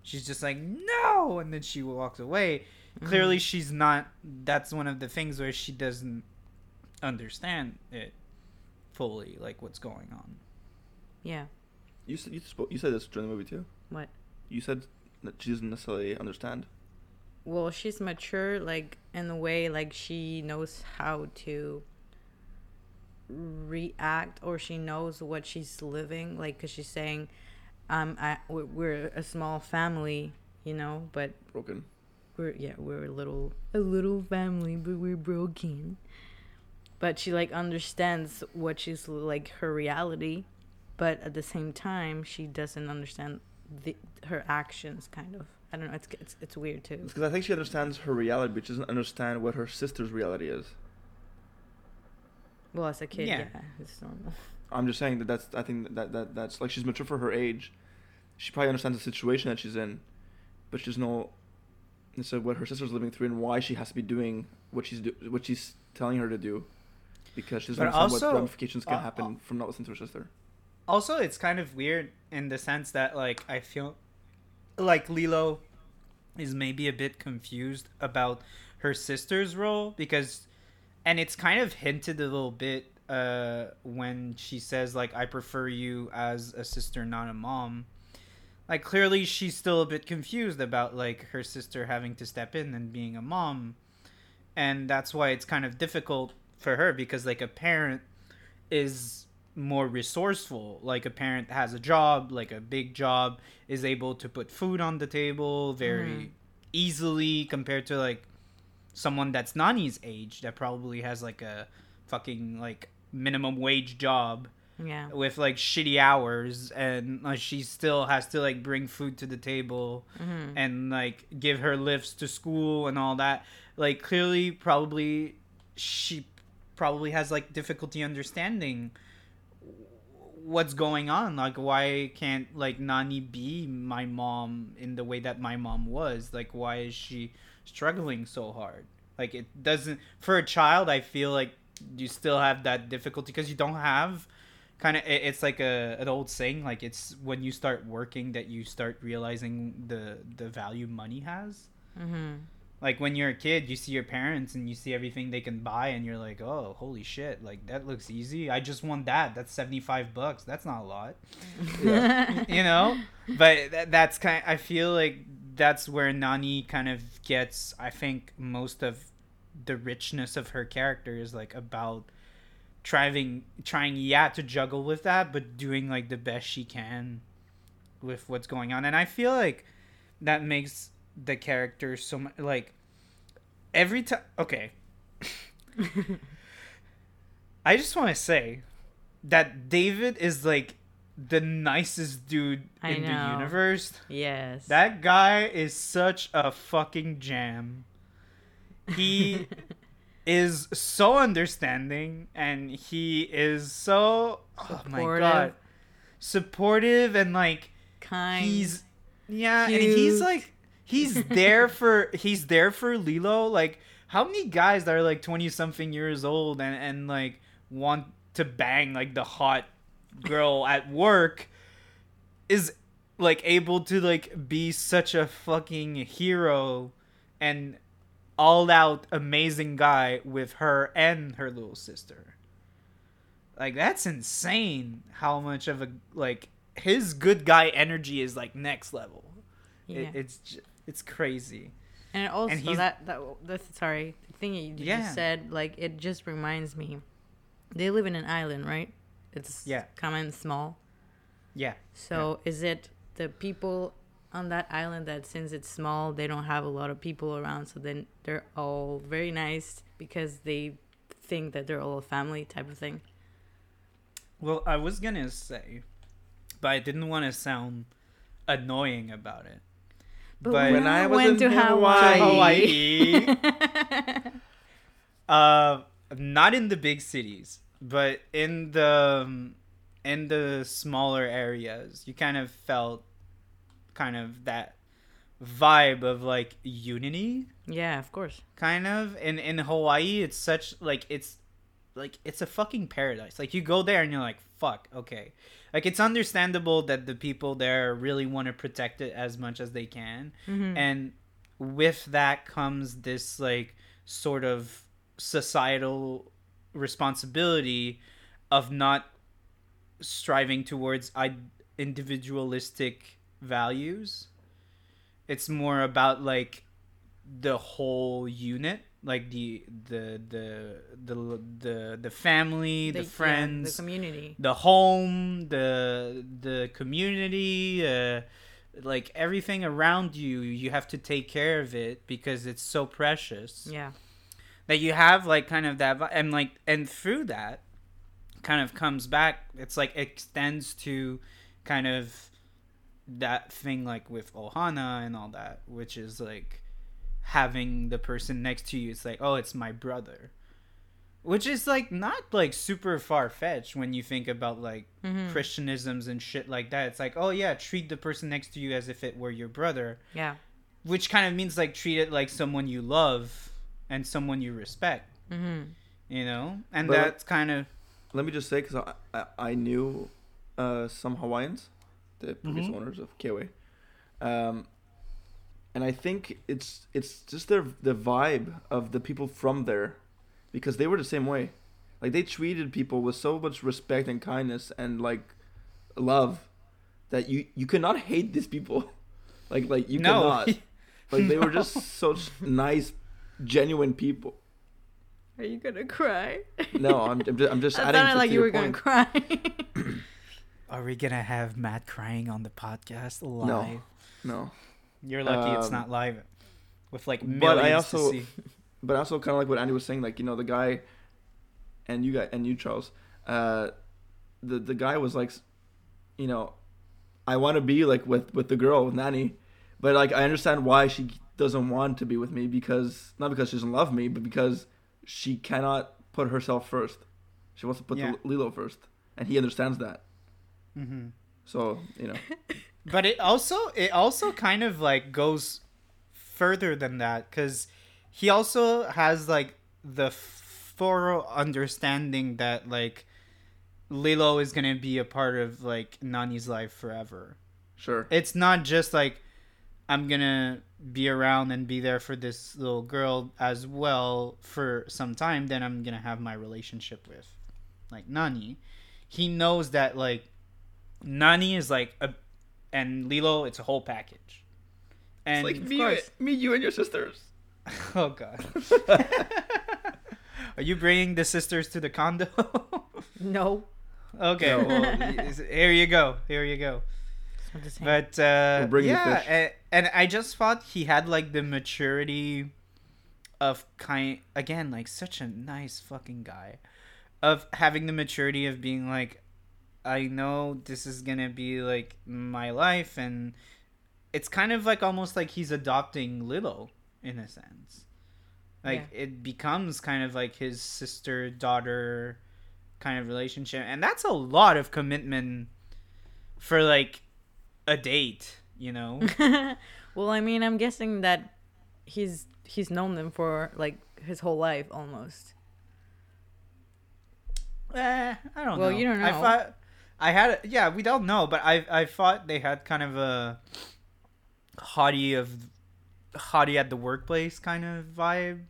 she's just like no and then she walks away Mm-hmm. clearly she's not that's one of the things where she doesn't understand it fully like what's going on Yeah. You said you, spoke, you said this during the movie too. What? You said that she doesn't necessarily understand. Well, she's mature, like in the way, like she knows how to react, or she knows what she's living, like because she's saying, "Um, I we're, we're a small family, you know, but Broken. we're yeah we're a little a little family, but we're broken." But she like understands what she's like her reality, but at the same time she doesn't understand the her actions. Kind of, I don't know. It's it's it's weird too. It's because I think she understands her reality, but she doesn't understand what her sister's reality is. Well, as a kid, Yeah. yeah, it's normal. I'm just saying that that's I think that, that that's like she's mature for her age. She probably understands the situation that she's in, but she doesn't know necessarily what her sister's living through and why she has to be doing what she's do, what she's telling her to do, because she doesn't But understand also, what ramifications can uh, happen from not listening to her sister. also it's kind of weird in the sense that like i feel like lilo is maybe a bit confused about her sister's role because and it's kind of hinted a little bit uh when she says like i prefer you as a sister not a mom. Like clearly she's still a bit confused about like her sister having to step in and being a mom. And that's why it's kind of difficult for her because like a parent is more resourceful like a parent has a job like a big job is able to put food on the table very Mhm. easily compared to like someone that's Nani's age that probably has like a fucking like minimum wage job Yeah. with like shitty hours and she still has to like bring food to the table hmm and like give her lifts to school and all that like clearly probably she probably has like difficulty understanding what's going on? Like why can't like nani be my mom in the way that my mom was? Like why is she struggling so hard? Like it doesn't for a child i feel like you still have that difficulty because you don't have kind of it's like a an old saying like it's when you start working that you start realizing the the value money has. Hmm like when you're a kid you see your parents and you see everything they can buy and you're like oh holy shit like that looks easy. I just want that. That's 75 bucks. That's not a lot. You know? But that, that's kind i feel like that's where nani kind of gets i think most of the richness of her character is like about trying trying yeah to juggle with that but doing like the best she can with what's going on. And i feel like that makes the character so much like every time okay i just want to say that david is like the nicest dude I in the universe yes. that guy is such a fucking jam he is so understanding and he is so oh my god Supportive. supportive and like kind. he's yeah and he's like he's there for he's there for lilo like how many guys that are like 20 something years old and and like want to bang like the hot girl at work is like able to like be such a fucking hero and all out amazing guy with her and her little sister like that's insane how much of a like his good guy energy is like next level yeah. it, it's j- it's crazy and also he's- that that that's sorry the thing you Yeah. just said like it just reminds me. They live in an island, right? It's Yeah. common small. yeah So is it the people on that island that since it's small, they don't have a lot of people around, so then they're all very nice because they think that they're all a family type of thing. well i was gonna say but i didn't want to sound annoying about it But, But- when, I was went in to Hawaii, Hawaii. uh not in the big cities but in the um, in the smaller areas you kind of felt kind of that vibe of like unity yeah, of course. kind of in in hawaii it's such like it's like it's a fucking paradise like you go there and you're like fuck okay like it's understandable that the people there really want to protect it as much as they can. Mhm. and with that comes this like sort of societal responsibility of not striving towards I- individualistic values. It's more about like the whole unit like the the the the the, the family the, yeah, friends the community. the home the the community uh, like everything around you you have to take care of it because it's so precious Yeah. that you have like kind of that and like and through that kind of comes back it's like extends to kind of that thing like with ohana and all that which is like having the person next to you it's like oh it's my brother which is like not like super far fetched when you think about like Mhm. christianisms and shit like that it's like oh yeah treat the person next to you as if it were your brother Yeah. which kind of means like treat it like someone you love and someone you respect Mm-hmm. you know and But- that's kind of Let me just say, because I, I, I knew uh, some Hawaiians, the previous Mhm. owners of Kiwi, um, and I think it's it's just their the vibe of the people from there, because they were the same way, like they treated people with so much respect and kindness and like love, that you you cannot hate these people, like like you no cannot, like they were just such nice, genuine people. Are you gonna cry? No, I'm, I'm just, I'm just That adding sounded to, like to you your were gonna cry. Are we gonna have Matt crying on the podcast live? No, No, You're lucky it's Um, not live. With like millions but I to also- see. but also kind of like what Andy was saying, like you know the guy, and you guys and you Charles, uh, the the guy was like, you know, I want to be like with with the girl with Nani, but like I understand why she doesn't want to be with me because not because she doesn't love me, but because she cannot put herself first. She wants to put Yeah. the Lilo first, and he understands that. hmm So you know, But it also it also kind of like goes further than that because he also has like the thorough understanding that like Lilo is gonna be a part of like Nani's life forever. sure, It's not just like I'm gonna be around and be there for this little girl as well for some time. Then I'm gonna have my relationship with like Nani. He knows that like Nani is like a and Lilo. It's a whole package. And it's like me, course. me, you, and your sisters. oh god, are you bringing the sisters to the condo? no. okay, No. well here you go. Here you go. It's not the same. But uh, We're bringing the yeah. And, and I just thought he had like the maturity of kind again like such a nice fucking guy of having the maturity of being like I know this is going to be like my life and it's kind of like almost like he's adopting Lilo in a sense. Like it becomes kind of like his sister daughter kind of relationship and that's a lot of commitment for like a date, you know. well, I mean, I'm guessing that he's he's known them for like his whole life almost. eh, I don't Well, know. you don't I know. Thought I had yeah, we don't know, but I I thought they had kind of a hottie of hottie at the workplace kind of vibe.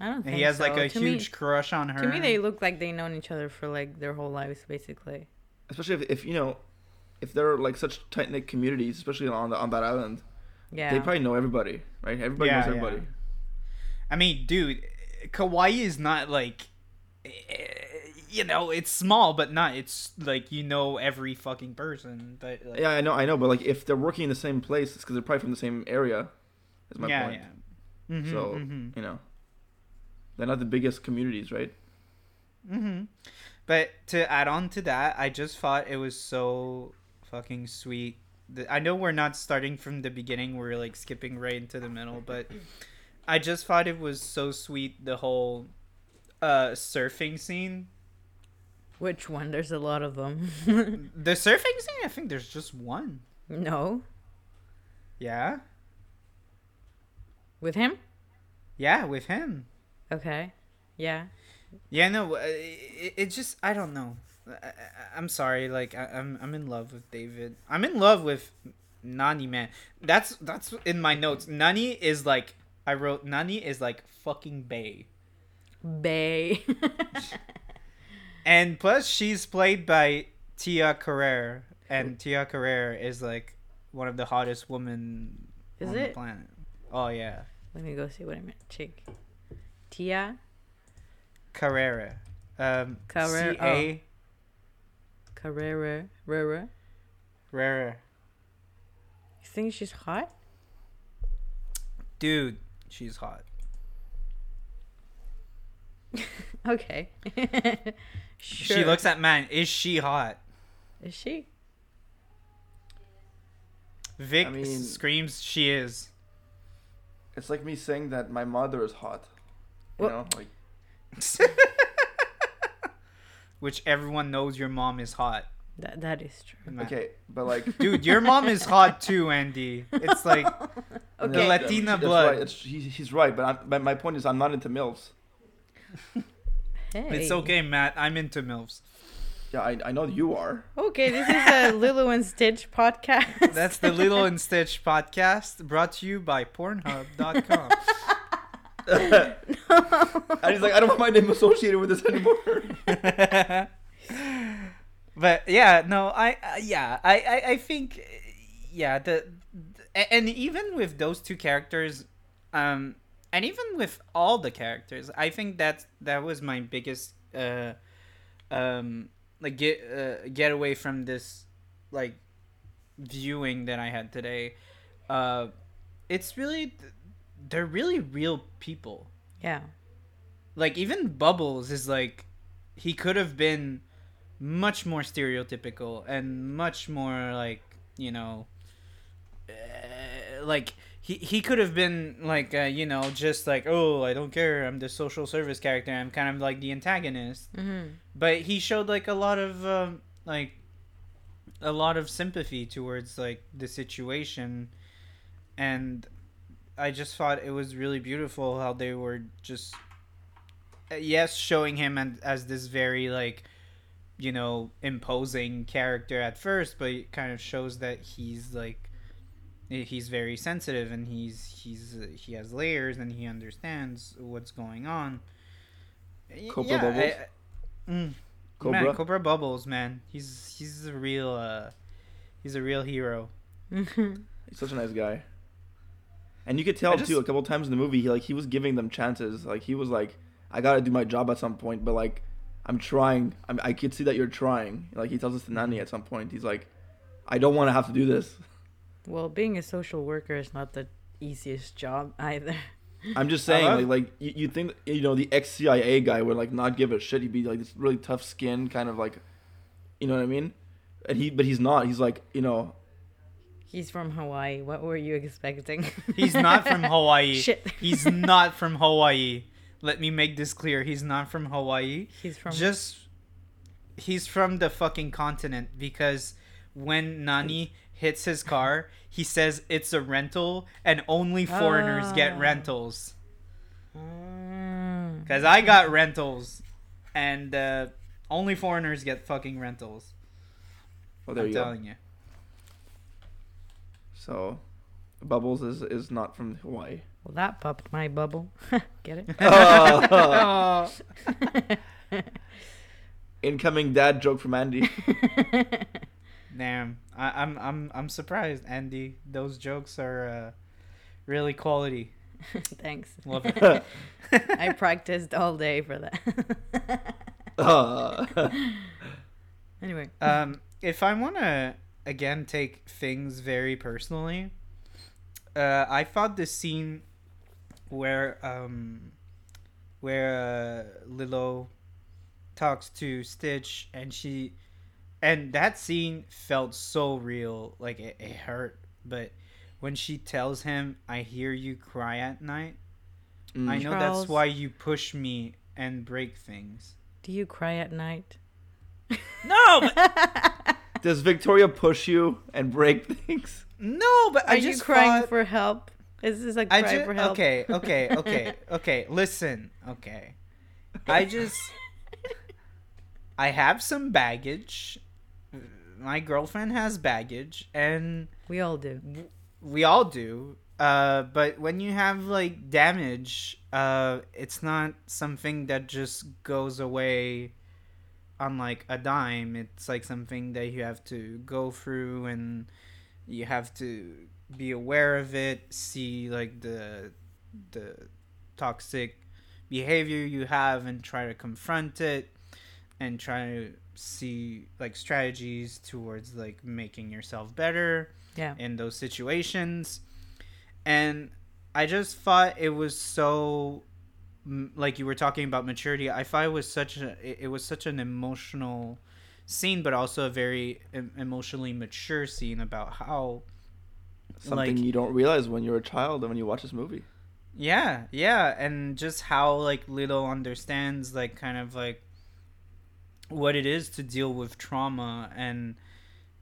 I don't And think he has so. like a to huge Me, crush on her. to me, they look like they known each other for like their whole lives, basically. Especially if, if you know, if they're like such tight knit communities, especially on the, on that island, Yeah. they probably know everybody, right? Everybody Yeah, knows yeah. everybody. I mean, dude, Kauai is not like you know, it's small, but not it's like you know every fucking person. But like, Yeah, I know, I know, but like if they're working in the same place, it's because they're probably from the same area. Is my yeah, point. yeah. Mhm, So mhm. you know, they're not the biggest communities, right? Mm-hmm. But to add on to that, I just thought it was so fucking sweet. I know we're not starting from the beginning; we're like skipping right into the middle. But I just thought it was so sweet the whole uh, surfing scene. Which one? There's a lot of them. The surfing scene, I think there's just one. no, Yeah, with him. yeah, with him. Okay. Yeah. Yeah, no, uh, it, it just I don't know. I, I, I'm sorry, like I, I'm I'm in love with David. I'm in love with Nani, man. That's that's in my notes. Nani is like I wrote Nani is like fucking Bay, Bay. and plus she's played by Tia Carrere, and Tia Carrere is like one of the hottest women Is on the planet. Oh yeah, Let me go see what I meant. Chick. Tia Carrere. Um, Carrere, C A Carrera. Rera. Carrere. You think she's hot? Dude, she's hot. Okay. sure. She looks at man. Is she hot? Is she? Vic I mean- screams she is. It's like me saying that my mother is hot. You What? know, like Which everyone knows your mom is hot. That that is true. man. okay, but like Dude, your mom is hot too, Andy. It's like Okay. The Latina that's blood. Right. It's, he, he's right, but, I'm, but my point is, I'm not into milfs. Hey. it's okay, Matt. I'm into MILFs. Yeah, I, I know you are. Okay, this is a Lilo and Stitch podcast. That's the Lilo and Stitch podcast brought to you by Pornhub.com. And he's like, I don't want my name associated with this anymore. but yeah, no, I uh, yeah, I, I I think yeah, the, the and even with those two characters, um, and even with all the characters, I think that that was my biggest uh, um, like get uh, get away from this like viewing that I had today. Uh, it's really they're really real people. Yeah. Like even Bubbles is like he could have been much more stereotypical and much more like you know uh, like he he could have been like uh, you know just like oh I don't care. I'm the social service character. I'm kind of like the antagonist. Mm-hmm. but he showed like a lot of um, like a lot of sympathy towards like the situation. And i just thought it was really beautiful how they were just uh, yes showing him and as this very like you know imposing character at first but it kind of shows that he's like he's very sensitive and he's he's uh, he has layers and he understands what's going on Cobra Bubbles? I- mm, Cobra? Man, Cobra Bubbles, man. He's he's a real uh he's a real hero. He's such a nice guy. And you could tell just- too, a couple times in the movie, he like he was giving them chances. Like he was like, "I gotta do my job at some point," but like, I'm trying. I'm, I could see that you're trying. Like he tells us to Nani at some point. He's like, "I don't want to have to do this." Well, being a social worker is not the easiest job either. I'm just I saying, love- like, like you, you think you know the ex CIA guy would like not give a shit. He'd be like this really tough skin, kind of like, you know what I mean? And he, but he's not. He's like, you know, He's from Hawaii. What were you expecting? He's not from Hawaii. Shit. He's not from Hawaii. Let me make this clear. He's not from Hawaii. He's from. Just he's from the fucking continent because when Nani hits his car, he says it's a rental and only foreigners get Ah. rentals. Mm. Cuz I got rentals and uh, only foreigners get fucking rentals. oh there I'm you go. telling you. So, Bubbles is is not from Hawaii. Well, that popped my bubble. Get it? Oh. Incoming dad joke from Andy. Damn, I, I'm I'm I'm surprised, Andy. Those jokes are uh, really quality. Thanks. Love it. I practiced all day for that. Uh, anyway. um, if I want to again take things very personally, uh, I thought the scene where um, where uh, Lilo talks to Stitch and she and that scene felt so real, like it, it hurt. But when she tells him, "I hear you cry at night," mm. I know Charles. that's why you push me and break things. Do you cry at night? No, but Does Victoria push you and break things? no, but Are I you just crying thought- for help? Is this a cry I just for help? okay, okay, okay, okay. Listen, okay. I just I have some baggage. My girlfriend has baggage, and We all do. we all do. Uh, but when you have like damage, uh, it's not something that just goes away on like a dime. It's like something that you have to go through, and you have to be aware of it. See like the the toxic behavior you have, and try to confront it, and try to see like strategies towards like making yourself better Yeah. in those situations and i just thought it was so like you were talking about maturity i thought it was such a it it was such an emotional scene but also a very emotionally mature scene about how Something Like- you don't realize when you're a child and when you watch this movie. yeah yeah and just how like Lilo understands like kind of like what it is to deal with trauma and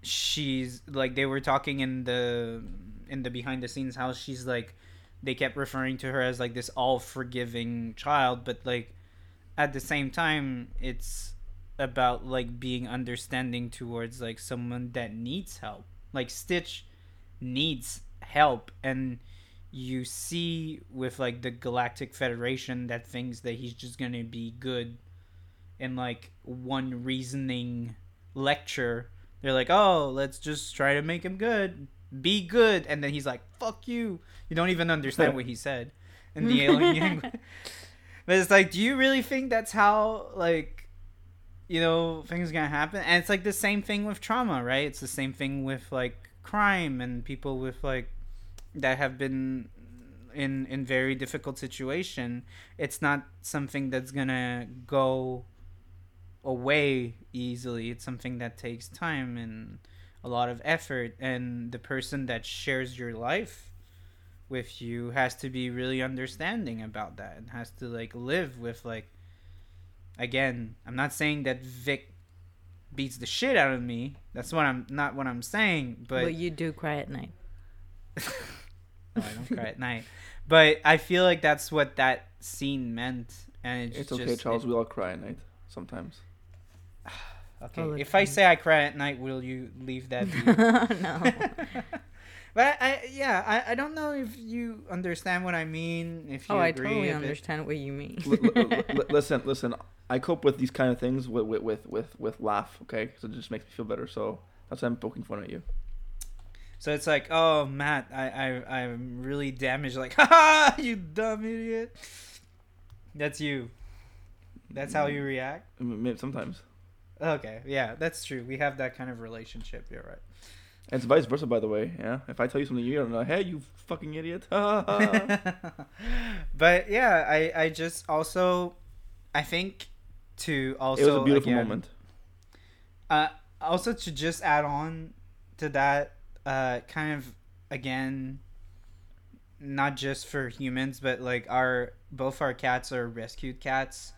she's like they were talking in the in the behind the scenes how she's like they kept referring to her as like this all forgiving child but like at the same time it's about like being understanding towards like someone that needs help. Like stitch needs help and you see with like the galactic federation that thinks that he's just gonna be good in like one reasoning lecture they're like oh let's just try to make him good be good and then he's like fuck you you don't even understand what he said in the alien. language but it's like, do you really think that's how like you know things gonna happen? And it's like the same thing with trauma, right? It's the same thing with like crime and people with like that have been in in very difficult situation. It's not something that's gonna go away easily. It's something that takes time and a lot of effort and the person that shares your life with you has to be really understanding about that and has to like live with like again i'm not saying that vic beats the shit out of me that's what i'm not what i'm saying but But you do cry at night. no, i don't cry at night but i feel like that's what that scene meant and it's, It's okay, Charles. it- We all cry at night sometimes. Okay All if i say i cry at night will you leave that be? no. but I, yeah, I, I don't know if you understand what I mean. If you Oh, I totally if it- understand what you mean. L- l- l- listen, listen. I cope with these kind of things with with with with, with laugh. Okay, so it just makes me feel better. So that's why I'm poking fun at you. So it's like, oh, Matt, I, I, I'm really damaged. Like, ha, you dumb idiot. That's you. That's how mm. you react. Maybe sometimes. Okay, yeah, that's true. We have that kind of relationship. You're right. And it's vice versa, by the way. Yeah. If I tell you something, you don't know. Hey, you fucking idiot. But yeah, I, I just also, I think to also it was a beautiful again, moment. Uh, also to just add on to that, uh, kind of again, not just for humans, but like our both our cats are rescued cats,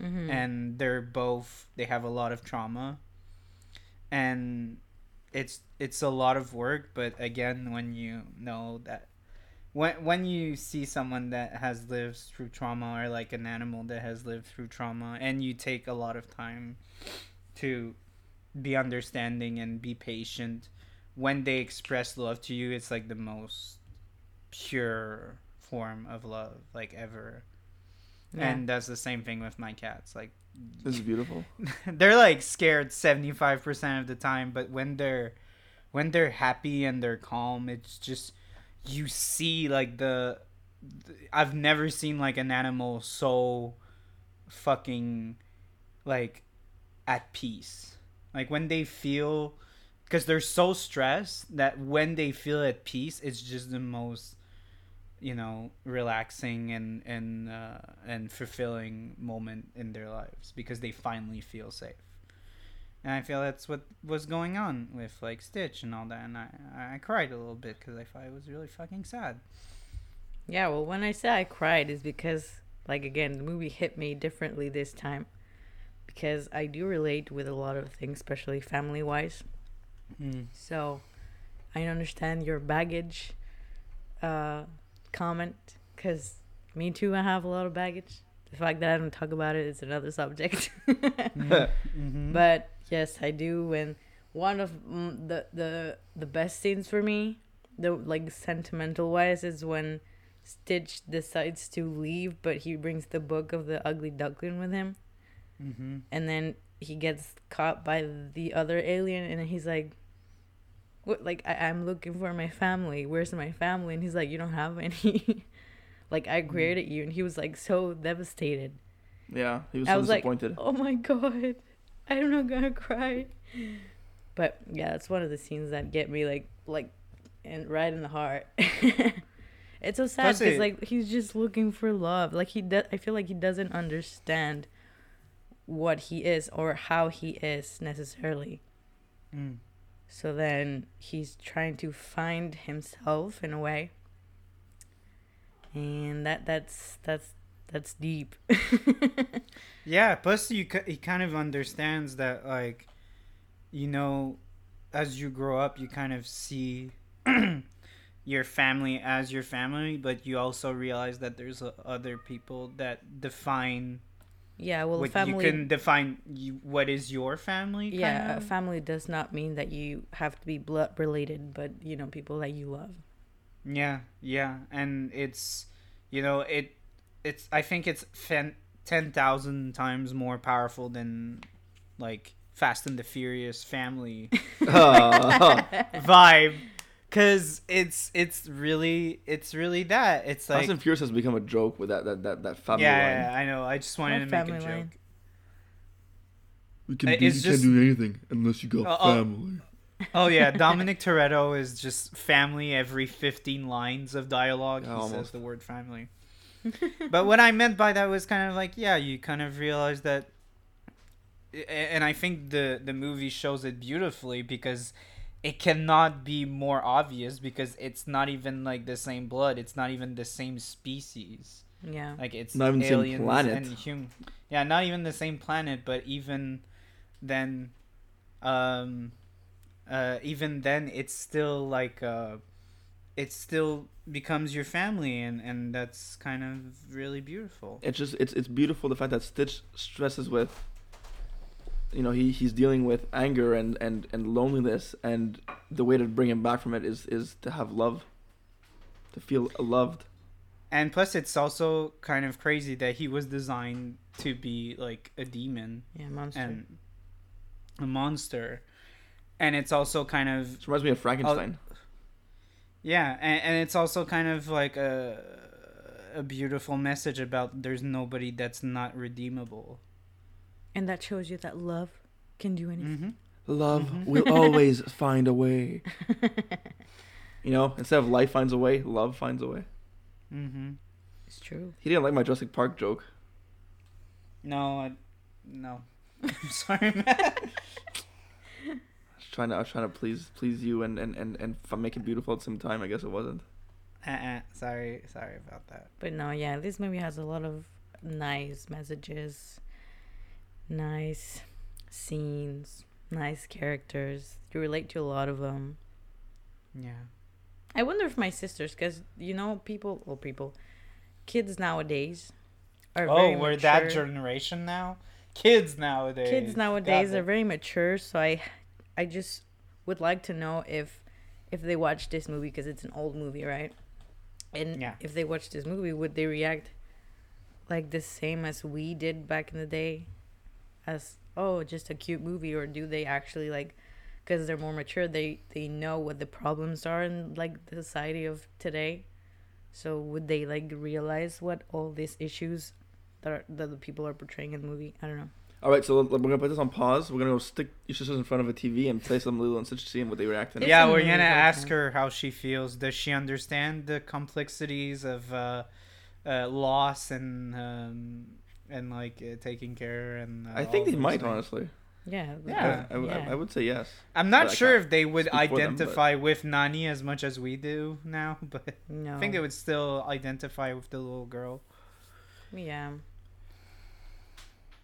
Mhm. and they're both they have a lot of trauma, and it's it's a lot of work. But again, when you know that. When, when you see someone that has lived through trauma or like an animal that has lived through trauma and you take a lot of time to be understanding and be patient when they express love to you it's like the most pure form of love like ever Yeah. and that's the same thing with my cats like This is beautiful. they're like scared 75% of the time but when they're when they're happy and they're calm it's just you see like the, the i've never seen like an animal so fucking like at peace like when they feel because they're so stressed that when they feel at peace it's just the most you know relaxing and and uh, and fulfilling moment in their lives because they finally feel safe and i feel that's what was going on with like stitch and all that and i i cried a little bit because i thought it was really fucking sad Yeah, well, when I say I cried is because, like, again, the movie hit me differently this time. Because I do relate with a lot of things, especially family wise. So I understand your baggage uh, comment. Because me too, I have a lot of baggage. The fact that I don't talk about it is another subject. mm-hmm. But yes, I do. And one of the the the best scenes for me, the like sentimental wise, is when Stitch decides to leave, but he brings the book of the Ugly Duckling with him, mm-hmm. and then he gets caught by the other alien, and he's like. What like I, I'm looking for my family. Where's my family? And he's like, You don't have any. like I created you and he was like so devastated. Yeah, he was I so was like, disappointed. Oh my god, I'm not gonna cry. But yeah, it's one of the scenes that get me like like, and right in the heart. it's so sad because like he's just looking for love. Like he does, I feel like he doesn't understand what he is or how he is necessarily. Mm. So then he's trying to find himself in a way. And that that's that's that's deep. Yeah, plus you he kind of understands that like you know as you grow up you kind of see your family as your family, but you also realize that there's uh, other people that define yeah, well, what family you can define you, what is your family. yeah, kind a of? family does not mean that you have to be blood related, but you know, people that you love. Yeah, yeah, and it's you know it it's I think it's fan, ten thousand times more powerful than like Fast and the Furious family vibe Cause it's it's really it's really that it's like Fast and Furious has become a joke with that that that, that family yeah, line. yeah, I know. I just wanted What to make a family joke. line? We can Uh, do, it's you just- can't do anything unless you got Uh, family. Oh yeah, Dominic Toretto is just family every 15 lines of dialogue. He Yeah, says the word family. but what I meant by that was kind of like, yeah, you kind of realize that and I think the the movie shows it beautifully because it cannot be more obvious because it's not even like the same blood, it's not even the same species. Yeah. Like it's Not even the same aliens planet. and hum- Yeah, not even the same planet, but even then, um, uh, even then, it's still like uh, it still becomes your family, and and that's kind of really beautiful. It's just it's it's beautiful the fact that Stitch stresses with. You know he he's dealing with anger and and and loneliness, and the way to bring him back from it is is to have love. To feel loved. And plus, it's also kind of crazy that he was designed to be like a demon Yeah, monster. and a monster, and it's also kind of It reminds me of Frankenstein. Oh, yeah, and, and it's also kind of like a a beautiful message about there's nobody that's not redeemable. And that shows you that love can do anything. Mm-hmm. Love Mhm. will always find a way. You know, instead of life finds a way, love finds a way. Mm-hmm. It's true. He didn't like my Jurassic Park joke. No, I, no. I'm sorry, man. I was trying to, I was trying to please, please you and and and and f- make it beautiful at the same time. I guess it wasn't. uh-uh. Sorry, sorry about that. But no, yeah, this movie has a lot of nice messages, nice scenes, nice characters. You relate to a lot of them. Yeah. I wonder if my sisters, because you know, people, well, people, kids nowadays are Oh, very we're mature. that generation now. Kids nowadays. Kids nowadays are very mature, so I, I just would like to know if, if they watch this movie because it's an old movie, right? And Yeah. if they watch this movie, would they react like the same as we did back in the day, as oh, just a cute movie, or do they actually like? Because they're more mature, they they know what the problems are in like the society of today. So would they like realize what all these issues that are, that the people are portraying in the movie? I don't know. All right, so we're gonna put this on pause. We're gonna go stick your sisters in front of a TV and play some Lilo and Stitch, seeing what they react to. Yeah, we're gonna ask her how she feels. Does she understand the complexities of uh, uh, loss and um, and like uh, taking care and? Uh, I think they might things? honestly. Yeah. Yeah. I, I, I, yeah. I would say yes. I'm not sure if they would speak for them, but- identify with Nani as much as we do now, but no. I think they would still identify with the little girl. Yeah.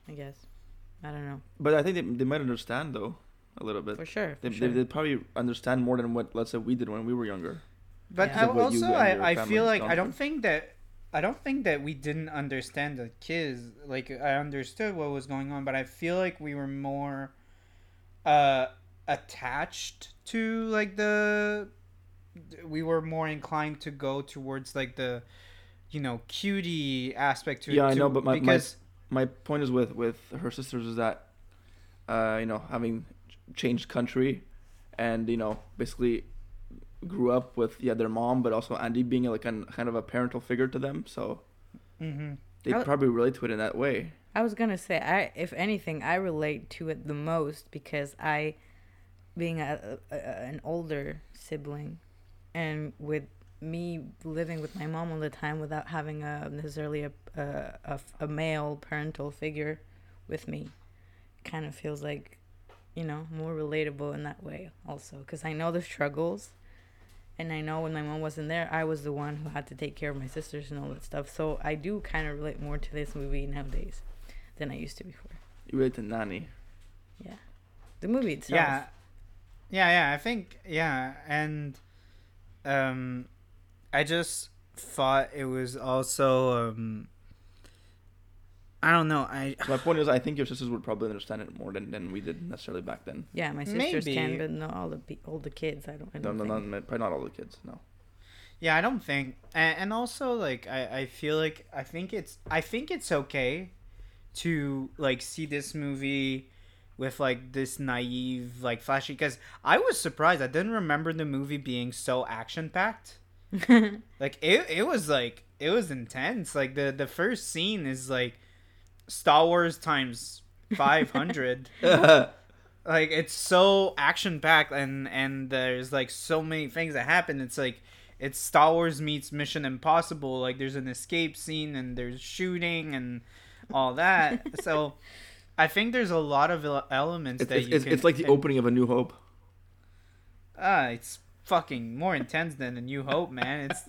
I guess. I don't know. But I think they, they might understand though, a little bit. For sure. They, For sure. they, probably understand more than what let's say we did when we were younger. But Yeah. I, Of you also, I, I feel like I don't think that I don't think that we didn't understand the kids. Like I understood what was going on, but I feel like we were more uh attached to like the we were more inclined to go towards like the you know cutie aspect to it Yeah, I know, but my- my- because My point is with with her sisters is that, uh, you know, having changed country, and you know, basically grew up with yeah their mom, but also Andy being like an kind of a parental figure to them, so hmm they probably relate to it in that way. I was gonna say, I if anything, I relate to it the most because I, being a, a, an older sibling, and with me living with my mom all the time without having a necessarily a a, a, a male parental figure with me, kind of feels like, you know, more relatable in that way also because I know the struggles. And I know when my mom wasn't there, I was the one who had to take care of my sisters and all that stuff. So I do kind of relate more to this movie nowadays than I used to before. You relate to Nani. Yeah, the movie itself. yeah yeah yeah i think yeah and um i just thought it was also um i don't know i my point is, I think your sisters would probably understand it more than, than we did necessarily back then. Yeah, my sisters can, but not all the pe- all the kids. I don't. I No, don't no, think. no, probably not all the kids. No. yeah i don't think and, and also like I, I feel like i think it's i think it's okay to like see this movie with like this naive like flashy because I was surprised I didn't remember the movie being so action packed like it, it was like it was intense like the the first scene is like Star Wars times 500 like it's so action packed and and there's like so many things that happen. It's like it's star wars meets mission impossible. Like there's an escape scene and there's shooting and all that. So i think there's a lot of elements It's, that it's, you it's, can, it's like the opening of A New Hope. ah it's fucking more intense than a new hope man. It's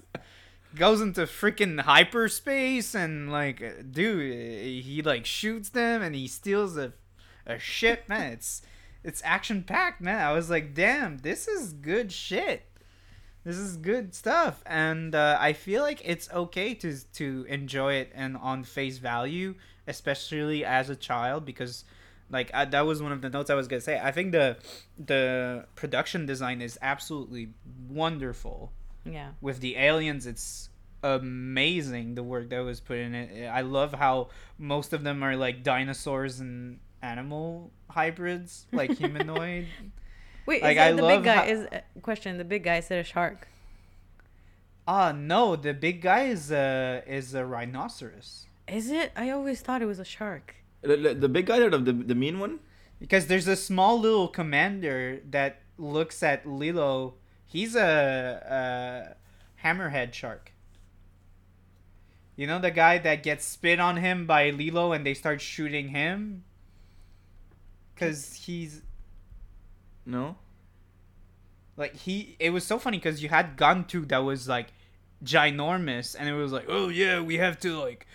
goes into freaking hyperspace and like dude he like shoots them and he steals a, a ship. Man it's it's action packed man. I was like damn this is good shit. This is good stuff. And uh, i feel like it's okay to to enjoy it and on face value especially as a child because like I, that was one of the notes i was gonna say. I think the the production design is absolutely wonderful yeah. with the aliens it's amazing the work that was put in it i love how most of them are like dinosaurs and animal hybrids like humanoid Wait, Like, is that I the love big guy? how- Is uh, question? The big guy said a shark. ah no the big guy is a is a rhinoceros Is it? I always thought it was a shark. The, the, the big guy there, the, the mean one? because there's a small little commander that looks at lilo he's a, a hammerhead shark you know the guy that gets spit on him by lilo and they start shooting him because he's No? like he it was so funny because you had Gantu that was like ginormous and it was like oh yeah we have to like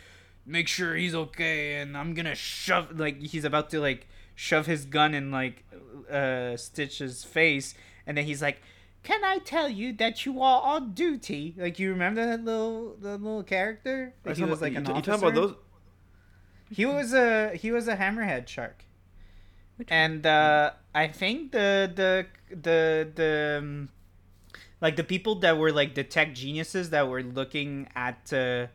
make sure he's okay and i'm gonna shove like he's about to like shove his gun in like uh stitch's face and then he's like can i tell you that you are on duty like you remember that little the little character Are like you he was talking like about- an you, you talking about those? He was a he was a hammerhead shark, Which and uh, I think the the the the um, like the people that were like the tech geniuses that were looking at uh,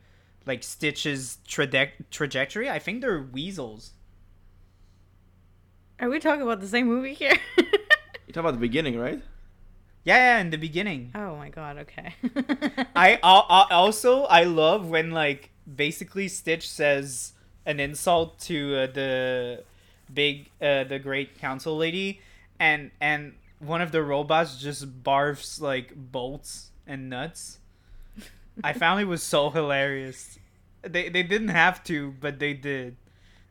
like Stitch's traje- trajectory. I think they're weasels. Are we talking about the same movie here? You talking about the beginning, right? Yeah, yeah, in the beginning. oh my god. Okay. I, I also I love when like basically Stitch says an insult to uh, the big uh, the great council lady and and one of the robots just barfs like bolts and nuts. I found it was so hilarious. They they didn't have to, but they did.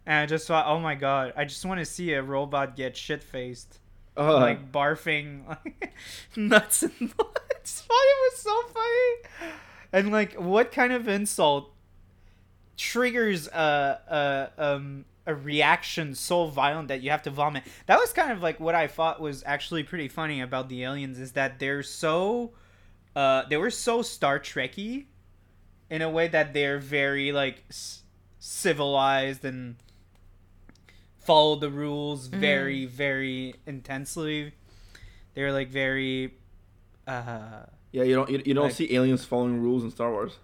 And I just thought, oh my god, I just want to see a robot get shit faced Oh, like barfing like, nuts and bolts. It was so funny. And like, what kind of insult triggers a a um a reaction so violent that you have to vomit? That was kind of like what I thought was actually pretty funny about the aliens is that they're so uh they were so Star Trekky in a way that they're very like civilized and follow the rules very very intensely they're like very uh yeah, you don't you, you don't like- see aliens following rules in Star Wars.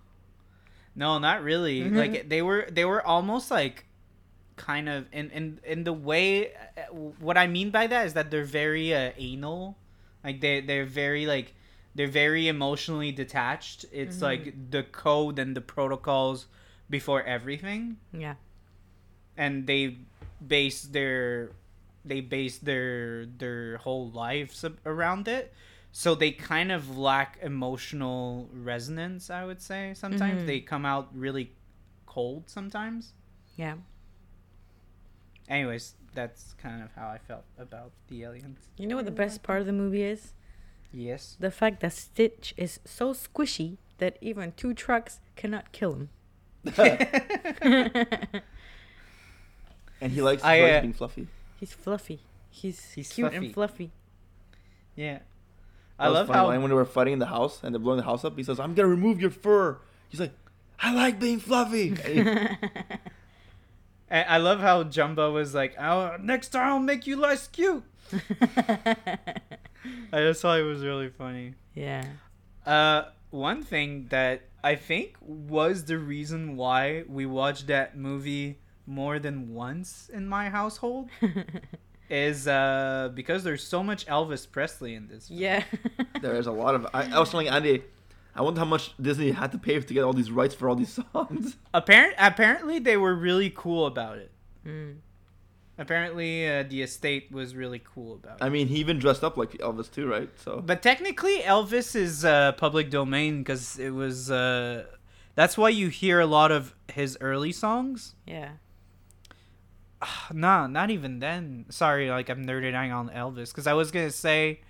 no not really Mhm. like they were they were almost like kind of in in in the way uh, what i mean by that is that they're very uh, anal like they they're very like they're very emotionally detached it's Mhm. like the code and the protocols before everything yeah. and they base their they base their their whole lives around it so they kind of lack emotional resonance i would say sometimes Mhm. they come out really cold sometimes Yeah. anyways that's kind of how i felt about the aliens You know what the best part of the movie is? yes The fact that Stitch is so squishy that even two trucks cannot kill him. And he likes, I, he likes uh, being fluffy. He's fluffy. He's, He's cute fluffy. and fluffy. yeah That i love funny. how When we were fighting in the house and they're blowing the house up, he says, "I'm gonna remove your fur." He's like, "I like being fluffy." and i love how Jumba was like oh next time i'll make you less cute i just thought it was really funny yeah. Uh, one thing that I think was the reason why we watched that movie more than once in my household is uh because there's so much Elvis Presley in this. Yeah. There is a lot of. I, I was telling Andy, I wonder how much Disney had to pay to get all these rights for all these songs. Apparent apparently they were really cool about it. Mm. Apparently uh, the estate was really cool about it. I mean, he even dressed up like Elvis too, right? So But technically, Elvis is uh, public domain because it was. Uh, that's why you hear a lot of his early songs. Yeah. Nah, not even then. Sorry, like I'm nerding out on Elvis because I was gonna say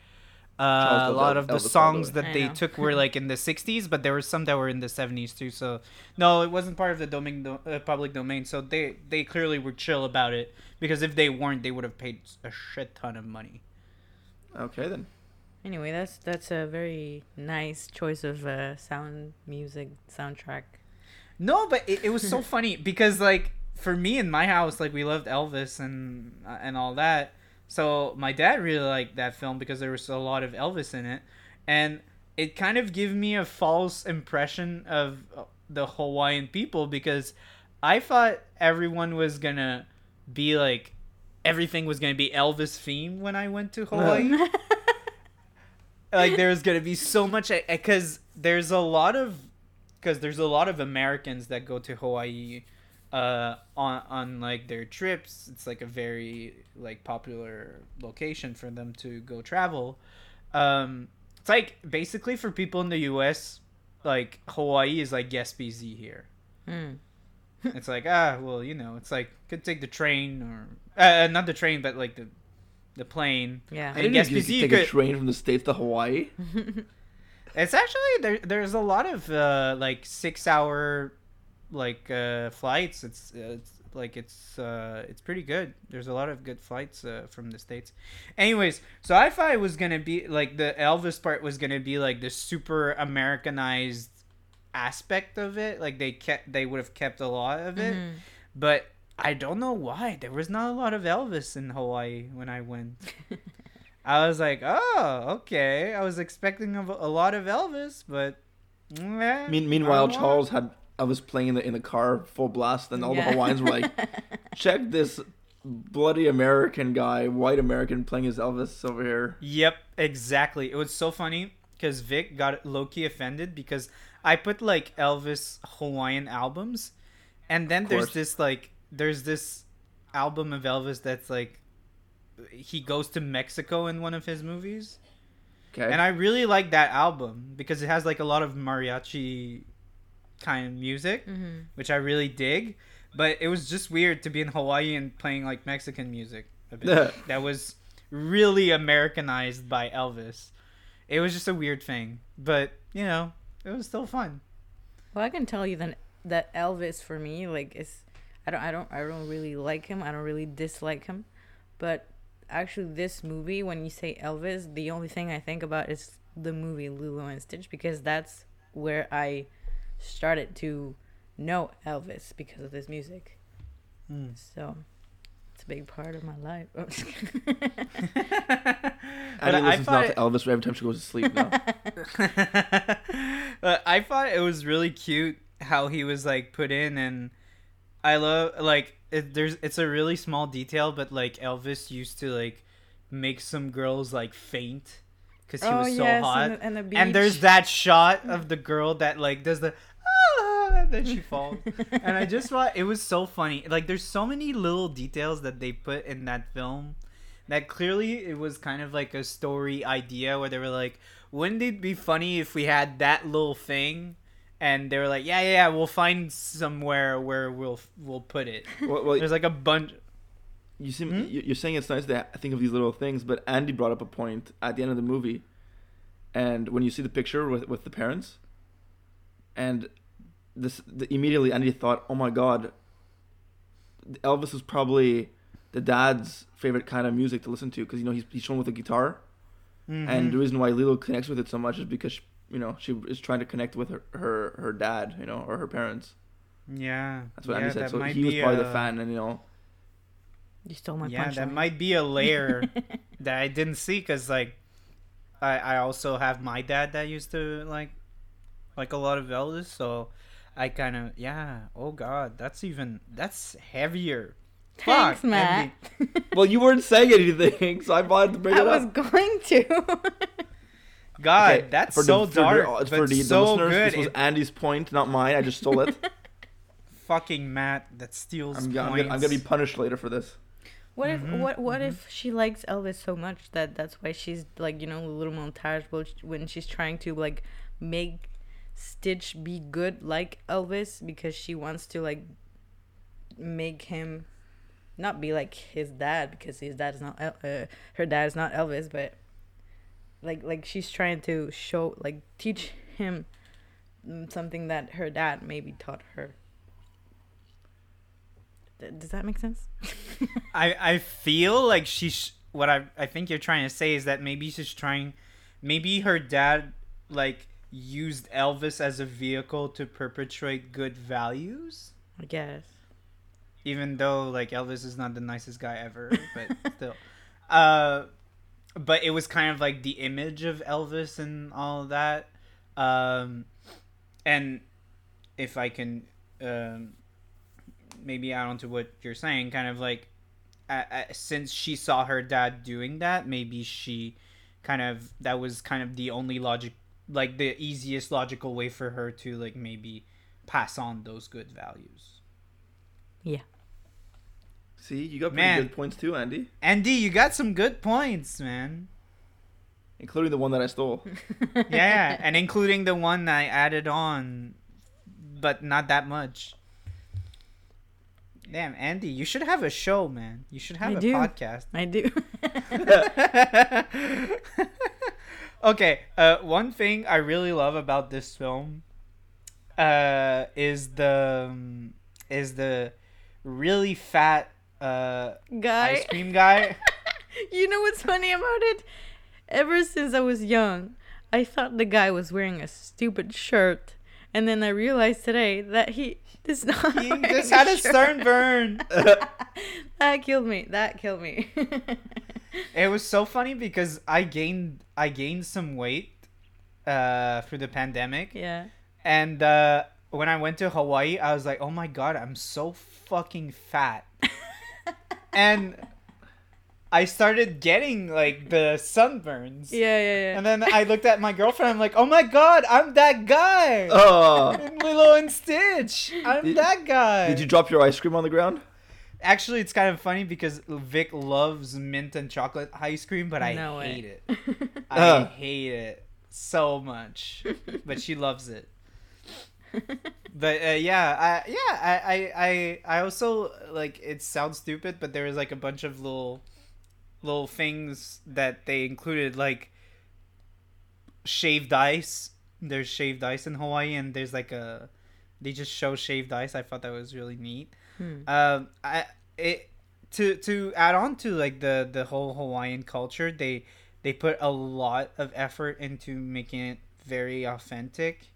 uh, a lot of the Elvis, the songs way. that I they know. took were like in the '60s, but there were some that were in the '70s too. So no, it wasn't part of the domain, uh, public domain. So they they clearly were chill about it because if they weren't, they would have paid a shit ton of money. okay then. Anyway, that's that's a very nice choice of uh, sound music soundtrack. No, but it, it was so funny because like for me in my house, like we loved Elvis and uh, and all that. So my dad really liked that film because there was a lot of Elvis in it, and it kind of gave me a false impression of uh, the Hawaiian people because I thought everyone was gonna be like everything was gonna be Elvis themed when I went to Hawaii. Like there's gonna be so much because there's a lot of because there's a lot of Americans that go to Hawaii uh on on like their trips it's like a very like popular location for them to go travel um it's like basically for people in the US like Hawaii is like guest BZ here Mm. it's like ah well you know it's like could take the train or uh, not the train but like the the plane Yeah. I didn't guess know you BZ could take could- a train from the states to Hawaii. It's actually there. There's a lot of uh, like six hour like uh, flights. It's, uh, it's like it's uh, it's pretty good. There's a lot of good flights uh, from the states. Anyways, so I thought it was gonna be like the Elvis part was gonna be like the super Americanized aspect of it. Like they kept they would have kept a lot of it, Mhm. but I don't know why there was not a lot of Elvis in Hawaii when I went. I was like, oh, okay. I was expecting a, a lot of Elvis, but. eh, Mean, meanwhile, not a lot. Charles had Elvis playing in the in the car full blast, and all Yeah. the Hawaiians were like, "Check this bloody American guy, white American playing his Elvis over here." Yep, exactly. It was so funny because Vic got low key offended because I put like Elvis Hawaiian albums, and then there's this like there's this album of Elvis that's like he goes to Mexico in one of his movies. Okay. And I really like that album because it has like a lot of mariachi kind of music, Mhm. which I really dig. But it was just weird to be in Hawaii and playing like Mexican music. A bit. that was really Americanized by Elvis. It was just a weird thing, but you know, it was still fun. Well, I can tell you that that Elvis for me, like, is I don't, I don't, I don't really like him. I don't really dislike him, but actually, this movie, when you say Elvis, the only thing I think about is the movie Lilo and Stitch because that's where I started to know Elvis because of this music. Hmm. So it's a big part of my life. but Annie I listens now thought to Elvis every time she goes to sleep. Now. but I thought it was really cute how he was like put in, and I love like it, there's it's a really small detail, but like Elvis used to like make some girls like faint because he was so hot. and, the, and, the and there's that shot of the girl that like does the ah, and then she falls. And i just thought it was so funny. Like there's so many little details that they put in that film that clearly it was kind of like a story idea where they were like wouldn't it be funny if we had that little thing? And they were like yeah yeah, yeah we'll find somewhere where we'll we'll put it. Well, well, there's like a bunch you seem Hmm? you're saying it's nice to think of these little things, but Andy brought up a point at the end of the movie, and when you see the picture with with the parents, and this the, immediately Andy thought, oh my god, Elvis is probably the dad's favorite kind of music to listen to because you know he's he's shown with a guitar, Mm-hmm. and the reason why Lilo connects with it so much is because you know she is trying to connect with her her, her dad, you know, or her parents. yeah That's what yeah, Andy said. So he was be probably the a- fan, and you know, you stole my yeah, punchline. that might be a layer that I didn't see because like I I also have my dad that used to like like a lot of Elvis, so I kind of yeah. Oh God, that's even that's heavier. Thanks, Fuck, Matt. Well, you weren't saying anything, so I wanted to bring I it was going to. God, Okay, that's for the- so for the- dark, uh, but for the, the so listeners, good. This was It- Andy's point, not mine. I just stole it. fucking Matt that steals I'm, points. gonna- I'm, gonna, I'm gonna be punished later for this. What if Mhm, what what if she likes Elvis so much that that's why she's like you know a little montage when when she's trying to like make Stitch be good like Elvis because she wants to like make him not be like his dad because his dad is not uh, her dad is not Elvis but like like she's trying to show like teach him something that her dad maybe taught her. Does that make sense? I I feel like she's what I I think you're trying to say is that maybe she's trying, maybe her dad like used Elvis as a vehicle to perpetuate good values. I guess. even though like Elvis is not the nicest guy ever, but still. Uh, but it was kind of like the image of Elvis and all that. Um, and if I can um, maybe add on to what you're saying, kind of like uh, uh, since she saw her dad doing that, maybe she kind of that was kind of the only logic, like the easiest logical way for her to like maybe pass on those good values. Yeah. See, you got pretty Man. good points too, Andy, Andy, you got some good points, man. including the one that I stole. Yeah, yeah, and including the one I added on, but not that much. Damn, Andy, you should have a show, man. You should have I a do. podcast. I do. okay, uh, one thing I really love about this film, uh, is the um, is the really fat uh Guy. ice cream guy. You know what's funny about it? Ever since I was young, I thought the guy was wearing a stupid shirt. And then I realized today that he is not. he just had a shirt. stern burn. That killed me. That killed me. It was so funny because I gained I gained some weight uh through the pandemic yeah. and uh when I went to Hawaii I was like, "Oh my god, I'm so fucking fat." and I started getting like the sunburns. Yeah, yeah, yeah. And then I looked at my girlfriend. I'm like, "Oh my god, I'm that guy." Oh, In Lilo and Stitch. I'm Did- that guy. did you drop your ice cream on the ground? Actually, it's kind of funny because Vic loves mint and chocolate ice cream, but I No hate way. it. I Uh. hate it so much, but she loves it. But uh, yeah, I yeah I, I I I also like it sounds stupid, but there was like a bunch of little little things that they included like shaved ice. There's shaved ice in Hawaii, and there's like a they just show shaved ice. I thought that was really neat. Hmm. Um, I it to to add on to like the the whole Hawaiian culture, they they put a lot of effort into making it very authentic.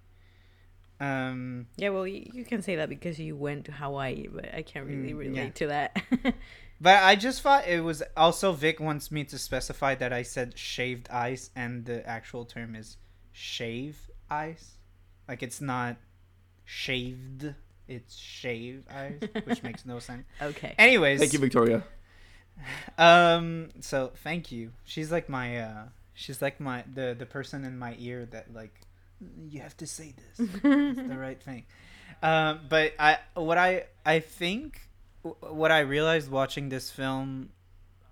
Um, Yeah, well, you, you can say that because you went to Hawaii, but I can't really Mm, relate yeah. to that. but I just thought it was also Vic wants me to specify that I said shaved ice and the actual term is shave ice, like it's not shaved, it's shave ice, which makes no sense. okay. Anyways, Thank you, Victoria. Um. So thank you. She's like my. uh She's like my the the person in my ear that like you have to say this. it's the right thing. Um. But I what I I think what I realized watching this film,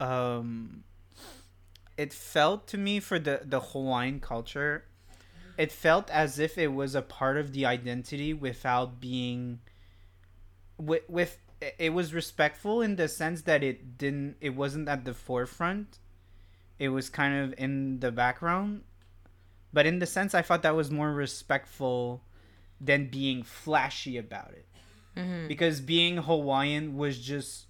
um, it felt to me for the the Hawaiian culture, it felt as if it was a part of the identity without being. With with it was respectful in the sense that it didn't it wasn't at the forefront it was kind of in the background but in the sense i thought that was more respectful than being flashy about it Mhm. because being hawaiian was just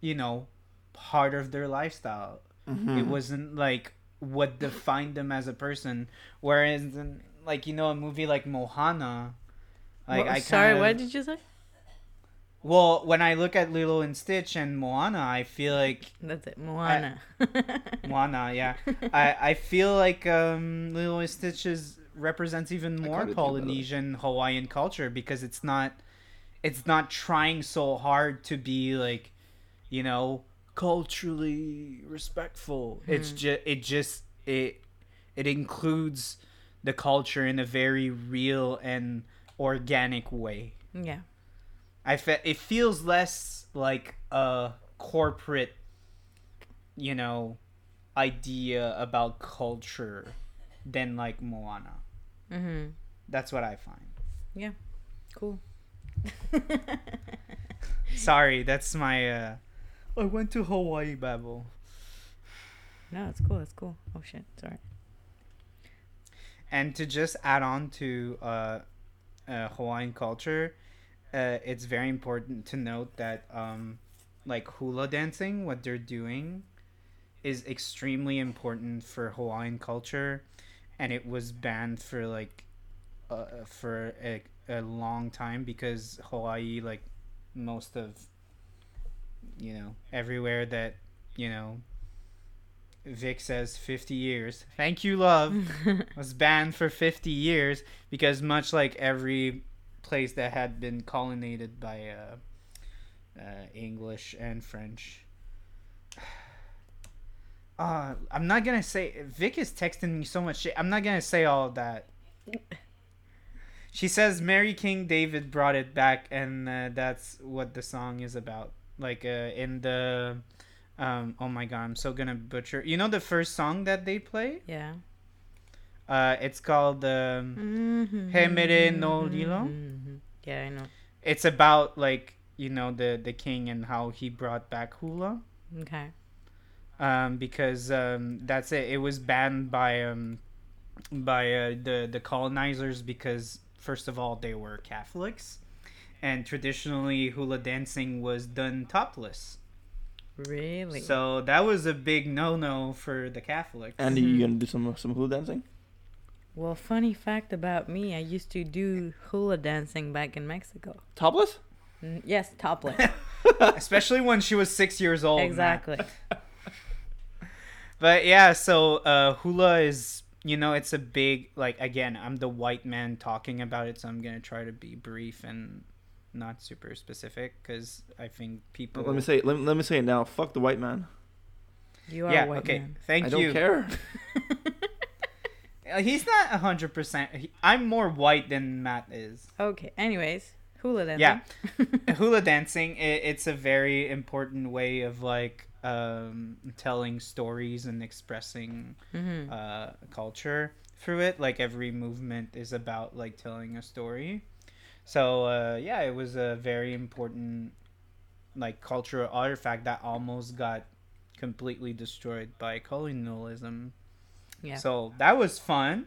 you know part of their lifestyle Mm-hmm. it wasn't like what defined them as a person whereas in, like you know a movie like mohana like Wha- i sorry, kinda, what did you say? well, when I look at Lilo and Stitch and Moana, I feel like That's it, Moana. Moana, yeah. I, I feel like um, Lilo and Stitch is represents even more kinda do, by the way. Polynesian Hawaiian culture because it's not it's not trying so hard to be like you know, culturally respectful. It's just it just it it includes the culture in a very real and organic way. Yeah. I fe- it feels less like a corporate, you know, idea about culture than like Moana. Mhm. That's what I find. Yeah. Cool. Sorry, that's my uh I went to Hawaii babble. No, it's cool. It's cool. Oh shit. Sorry. And to just add on to uh, uh Hawaiian culture, uh it's very important to note that um like hula dancing, what they're doing is extremely important for Hawaiian culture and it was banned for like uh, for a, a long time because Hawaii like most of you know everywhere that you know Vic says 50 years. Thank you, love. was banned for 50 years because much like every place that had been colonized by uh, uh, English and French. Uh, I'm not gonna say Vic is texting me so much shit. I'm not gonna say all of that. She says Mary King David brought it back, and uh, that's what the song is about. Like uh, in the, um, oh my god, I'm so gonna butcher. You know the first song that they play? Yeah. Uh, it's called um, Mm-hmm. He Mele No Lilo? Yeah, I know. it's about like you know the the king and how he brought back hula. Okay. um, because um, that's it. It was banned by um, by uh, the the colonizers because first of all they were Catholics, and traditionally hula dancing was done topless. Really? So that was a big no no for the Catholics. Andy, you gonna do some some hula dancing? well, funny fact about me, I used to do hula dancing back in Mexico. Topless? N- yes, topless. especially when she was six years old. Exactly. But yeah, so uh, hula is you know it's a big like again I'm the white man talking about it, so I'm gonna try to be brief and not super specific because I think people. Let me say let, let me say it now. Fuck the white man. You are yeah. a white okay. man. Thank I don't you. care. Uh, He's not hundred percent. I'm more white than Matt is. Okay. Anyways, hula dancing. Yeah. hula dancing it, it's a very important way of like um, telling stories and expressing hmm uh, culture through it. Like every movement is about like telling a story. So uh, yeah, it was a very important like cultural artifact that almost got completely destroyed by colonialism. Yeah. So that was fun,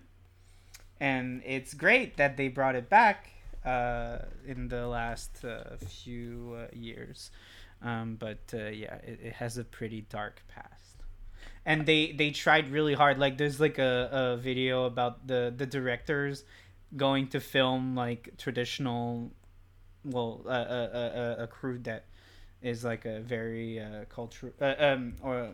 and it's great that they brought it back uh, in the last uh, few uh, years. Um, but uh, yeah, it, it has a pretty dark past, and they they tried really hard. Like there's like a, a video about the the directors going to film like traditional, well, a a, a, a crew that is like a very uh, cultural uh, um or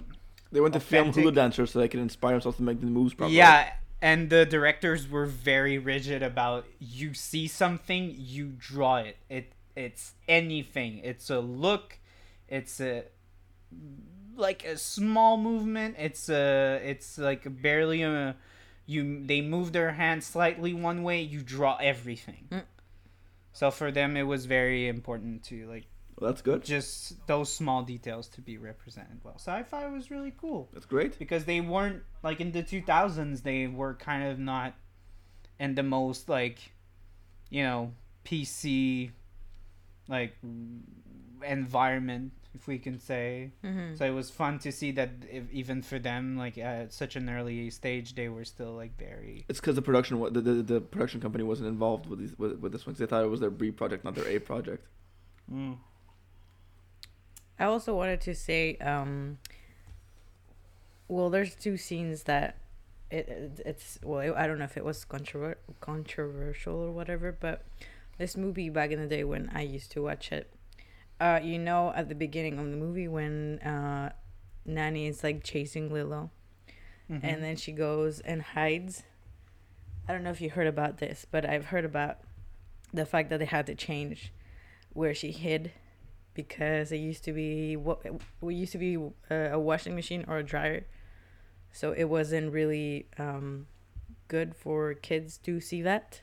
They went to film hula dancers so they could inspire themselves to make the moves properly. Yeah, and the directors were very rigid about you see something, you draw it. It it's anything. It's a look, it's a like a small movement. It's a it's like barely a you they move their hand slightly one way, you draw everything. Mm. So for them it was very important to like Well, that's good. just those small details to be represented well. So I thought it was really cool That's great. because they weren't like in the 2000s they were kind of not in the most like you know pc like environment if we can say hmm so it was fun to see that if, even for them like at such an early stage they were still like very It's because the production wa- the, the the production company wasn't involved with these with, with this one 'cause they thought it was their B project, not their A project. mm. I also wanted to say, um, well, there's two scenes that it, it it's well, I don't know if it was controver- controversial or whatever, but this movie back in the day when I used to watch it, uh, you know, at the beginning of the movie when uh, Nani is like chasing Lilo, Mhm. and then she goes and hides. I don't know if you heard about this, but I've heard about the fact that they had to change where she hid because it used to be what we used to be a, a washing machine or a dryer, so it wasn't really um, good for kids to see that.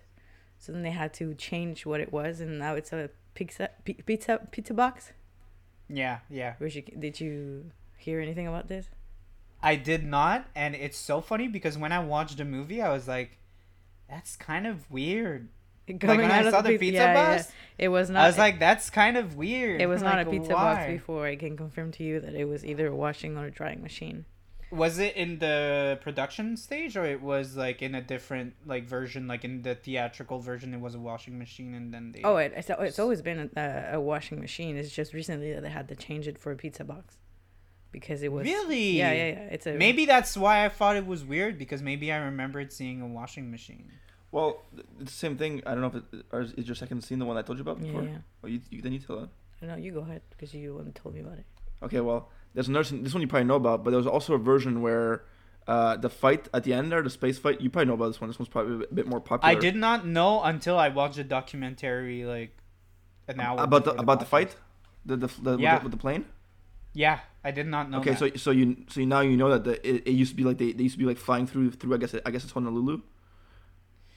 So then they had to change what it was, and now it's a pizza pizza pizza box. Yeah, yeah. Where's you, did you hear anything about this? I did not, and it's so funny because when I watched the movie, I was like, "That's kind of weird." Coming when I out of saw the pizza box, it was not. I was like, "That's kind of weird." it was not a Like, pizza box before. I can confirm to you that it was either a washing or a drying machine. Was it in the production stage, or it was like in a different like version, like in the theatrical version? It was a washing machine, and then they. Oh, it, it's, it's always been a, a washing machine. It's just recently that they had to change it for a pizza box because it was really? Yeah, yeah, yeah. It's a Maybe that's why I thought it was weird because maybe I remembered seeing a washing machine. Well, the same thing. I don't know if it, or is is your second scene the one I told you about Yeah, before? yeah. Oh, you, you then you tell that. No, you go ahead because you the one told me about it. Okay, well, there's another this one you probably know about, but there was also a version where uh, the fight at the end there, the space fight, you probably know about this one. This one's probably a bit more popular. I did not know until I watched a documentary like an hour about the before about the fight, the the, the, Yeah. with, the with the plane. Yeah, I did not know. okay, that. so so you so you, now you know that the, it, it used to be like they, they used to be like flying through through I guess it, I guess it's Honolulu.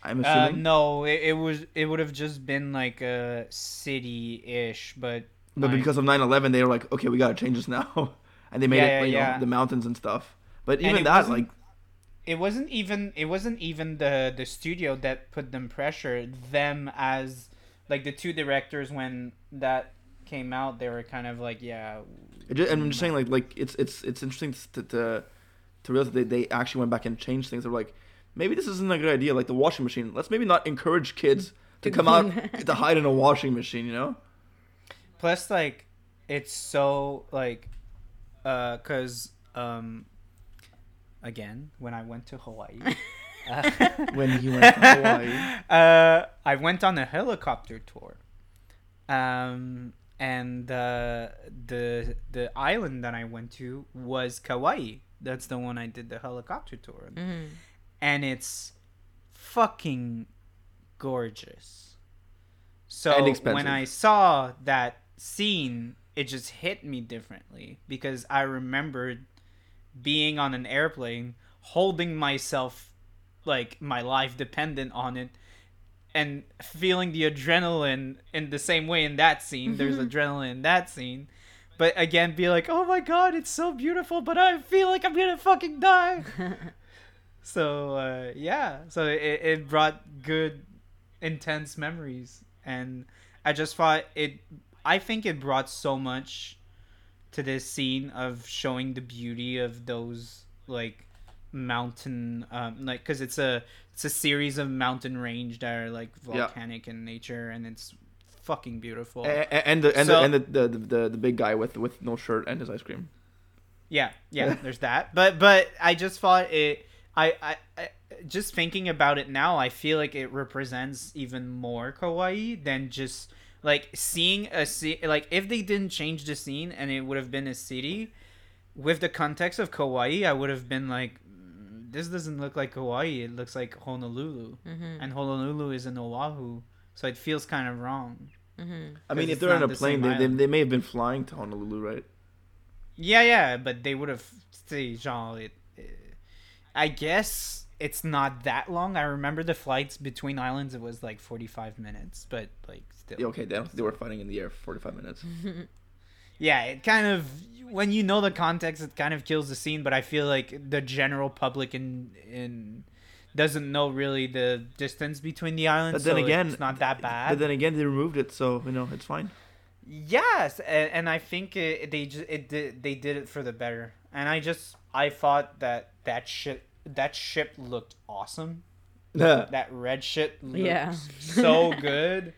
I'm Uh, assuming, no, it, it was it would have just been like a city-ish, but but like- because of 9/11, they were like, okay, we gotta change this now, and they made Yeah, it like, you know, yeah. the mountains and stuff. But even that, like, it wasn't even it wasn't even the the studio that put them pressure. Them as like the two directors when that came out, they were kind of like, yeah, just, and I'm just mm-hmm. saying, like, like it's it's it's interesting to to, to realize that they, they actually went back and changed things. They're like, maybe this isn't a good idea. Like the washing machine. Let's maybe not encourage kids To come out to hide in a washing machine. You know? plus like it's so like uh cuz um again when i went to hawaii uh, When you went to Hawaii. uh i went on a helicopter tour um and uh the the island that i went to was kauai that's the one i did the helicopter tour on Mm-hmm. and it's fucking gorgeous. So when I saw that scene, it just hit me differently because I remembered being on an airplane, holding myself like my life dependent on it, and feeling the adrenaline in the same way in that scene. There's adrenaline in that scene. But again, be like, oh my god, it's so beautiful, but I feel like I'm gonna fucking die. So uh, yeah, so it, it brought good, intense memories, and I just thought it. I think it brought so much to this scene of showing the beauty of those like mountain, um, like because it's a it's a series of mountain range that are like Yeah. volcanic in nature, and it's fucking beautiful. A- a- and the and So- the and the, the, the the big guy with with no shirt and his ice cream. Yeah, yeah, there's that. But but I just thought it I, I I just thinking about it now, I feel like it represents even more Kauai than just like seeing a ci- like if they didn't change the scene and it would have been a city with the context of Kauai, I would have been like "Mm, this doesn't look like Kauai, it looks like Honolulu. Mm-hmm. And Honolulu is in Oahu, so it feels kind of wrong. Mm-hmm. I mean, if they're on a the plane, they, they they may have been flying to Honolulu, right? Yeah, yeah, but they would have say genre it, it- I guess it's not that long. I remember the flights between islands it was like 45 minutes, but like still. Yeah, okay, they, they were fighting in the air for 45 minutes. Yeah, it kind of when you know the context it kind of kills the scene, but I feel like the general public in in doesn't know really the distance between the islands. But then so again, it's not that bad. But then again, they removed it, so you know it's fine. Yes, and, and I think it, they just it did they did it for the better. And I just I thought that that shit that ship looked awesome. That red shit looked Yeah. so good.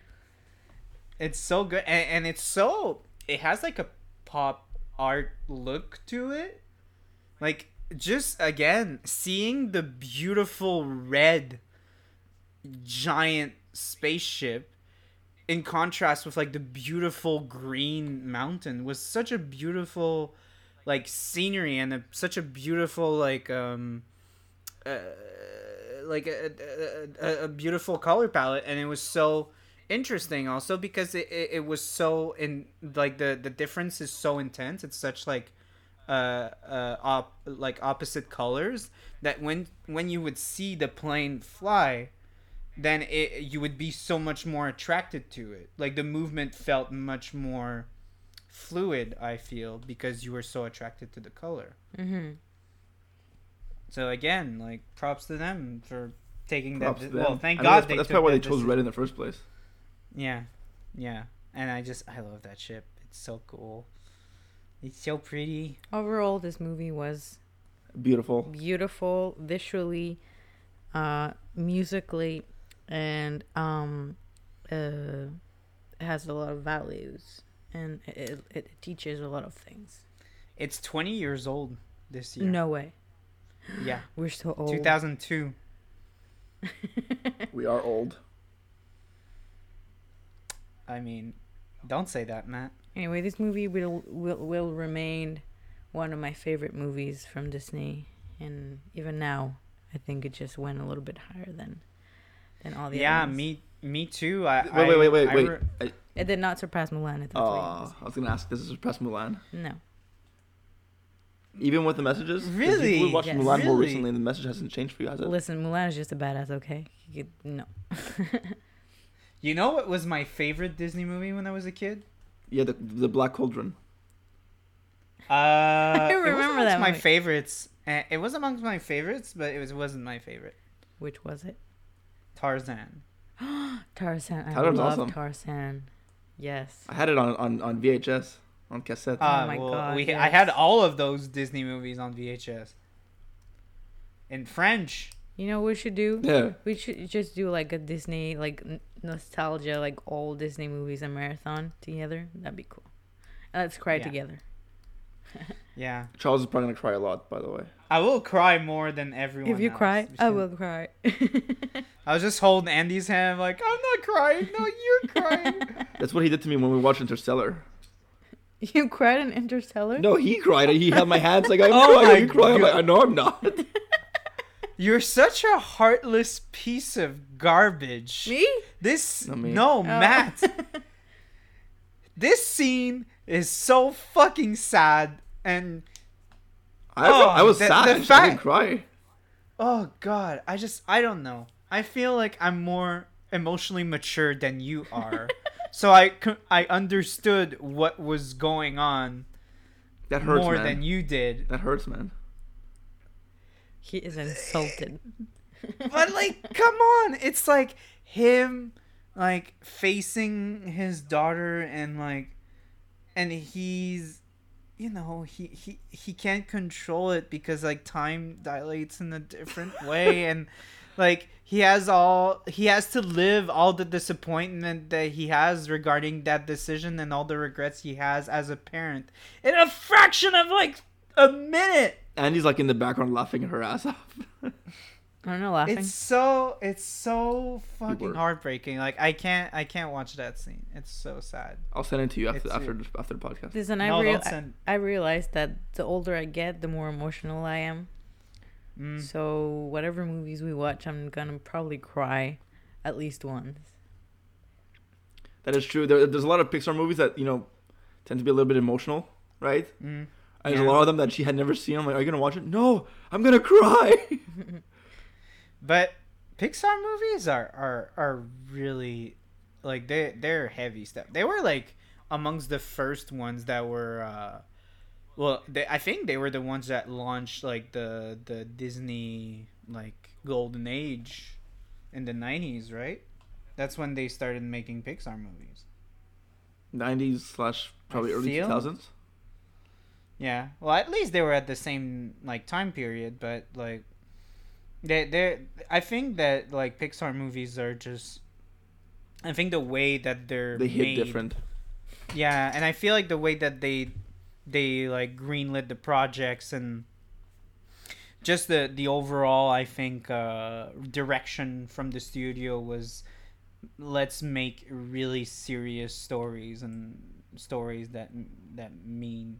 It's so good, and, and it's so it has like a pop art look to it. Like just again seeing the beautiful red giant spaceship in contrast with like the beautiful green mountain was such a beautiful like scenery and a, such a beautiful like um uh, like a, a, a, beautiful color palette and it was so interesting also because it, it, it was so in like the the difference is so intense. It's such like uh uh op, like opposite colors that when when you would see the plane fly then it you would be so much more attracted to it. Like the movement felt much more fluid i feel because you were so attracted to the color. Mm-hmm. So again like props to them for taking Props that to well thank I mean, god that's, they that's took probably why they chose deci- red in the first place. yeah, yeah, and I just I love that ship. It's so cool. It's so pretty. Overall, this movie was Beautiful. beautiful visually, uh, musically, and um, uh, has a lot of values and it, it teaches a lot of things. It's 20 years old this year. No way. Yeah, We're so old. 2002. We are old. I mean, don't say that, Matt. Anyway, this movie will will will remain one of my favorite movies from Disney, and even now, I think it just went a little bit higher than than all the yeah, me me too. I Wait, wait, wait, wait, I wait. re- It did not surpass Mulan. If that's Oh, what I was gonna ask. This is surpass Mulan. No. Even with the messages? Really? You watched Yes. Mulan more recently, and the message hasn't changed for you, has it? Listen, Mulan is just a badass. Okay. You could- no. You know what was my favorite Disney movie when I was a kid? Yeah, the the Black Cauldron. Uh, it was remember amongst that my movie. favorites. Uh, It was amongst my favorites, but it was wasn't my favorite. Which was it? Tarzan. Tarzan. I Tarzan's love awesome. Tarzan. Yes. I had it on on, on VHS on cassette. Oh Uh, my well, God, We, I had all of those Disney movies on VHS. In French. You know what we should do? yeah. We should just do like a Disney, like nostalgia, like all Disney movies and marathon together. That'd be cool. And let's cry Yeah. together. Yeah. Charles is probably gonna cry a lot, by the way. I will cry more than everyone. if you else, cry, I will cry. I was just holding Andy's hand, like, I'm not crying. No, you're crying. That's what he did to me when we watched Interstellar. you cried in Interstellar? No, he cried. He held my hands like I'm Oh crying. my Are you crying? I'm like, God. I know I'm not. you're such a heartless piece of garbage. Me? This me. no, Oh. Matt. this scene is so fucking sad and I, Oh, I was the- sad. the I didn't cry. oh god, I just I don't know. I feel like I'm more emotionally mature than you are. So I I understood what was going on That hurts, more man. than you did. That hurts, man. He is insulted. But like come on, it's like him like facing his daughter and like and he's you know he he he can't control it because like time dilates in a different way and like he has all he has to live all the disappointment that he has regarding that decision and all the regrets he has as a parent in a fraction of like a minute And he's like in the background laughing her ass off. I'm not know, laughing. it's so it's so fucking heartbreaking like i can't i can't watch that scene it's so sad I'll send it to you after It's after weird. the, after the podcast. Listen, I, no real- I, send I realized that the older I get, the more emotional I am. Mm. So whatever movies we watch, I'm gonna probably cry at least once. That is true. There, there's a lot of Pixar movies that you know tend to be a little bit emotional, right? Mm. And there's a lot of them that she had never seen. I'm like, are you gonna watch it? No, I'm gonna cry. But Pixar movies are are are really like they they're heavy stuff. They were like amongst the first ones that were uh well, they, I think they were the ones that launched like the the Disney like golden age in the 90s, right? That's when they started making Pixar movies. 90s slash probably I early feel- 2000s. Yeah. Well, at least they were at the same like time period, but like they they I think that like Pixar movies are just I think the way that they're They hit made, different. Yeah, and I feel like the way that they they like greenlit the projects and just the the overall I think uh direction from the studio was let's make really serious stories and stories that that mean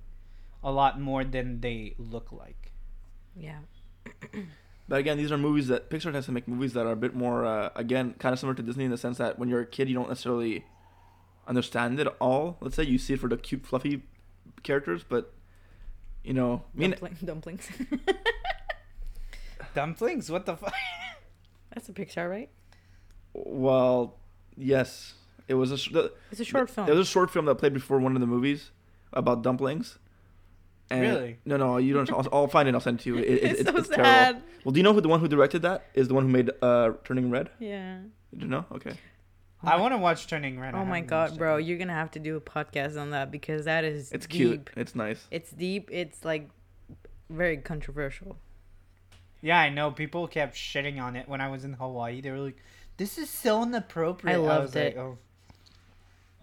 a lot more than they look like. Yeah. But again, these are movies that Pixar tends to make movies that are a bit more, uh, again, kind of similar to Disney in the sense that when you're a kid, you don't necessarily understand it all. Let's say you see it for the cute, fluffy characters, but you know, I mean, Dumpling, dumplings. Dumplings? What the fuck? That's a Pixar, right? well, yes, it was a sh- the, It's a short film. There was a short film that played before one of the movies about dumplings. And Really? No, no, you don't. I'll, I'll find it. I'll send it to you. It, it, it's, it's, so it's sad. terrible. Well, do you know who the one who directed that is? The one who made uh, Turning Red. Yeah. Did you know? Okay. I want to watch Turning Red. I Oh my haven't god, watched bro, it. you're gonna have to do a podcast on that because that is It's deep. cute. It's nice. It's deep. It's like very controversial. Yeah, I know. People kept shitting on it when I was in Hawaii. They were like, "This is so inappropriate." I loved was like, it. oh.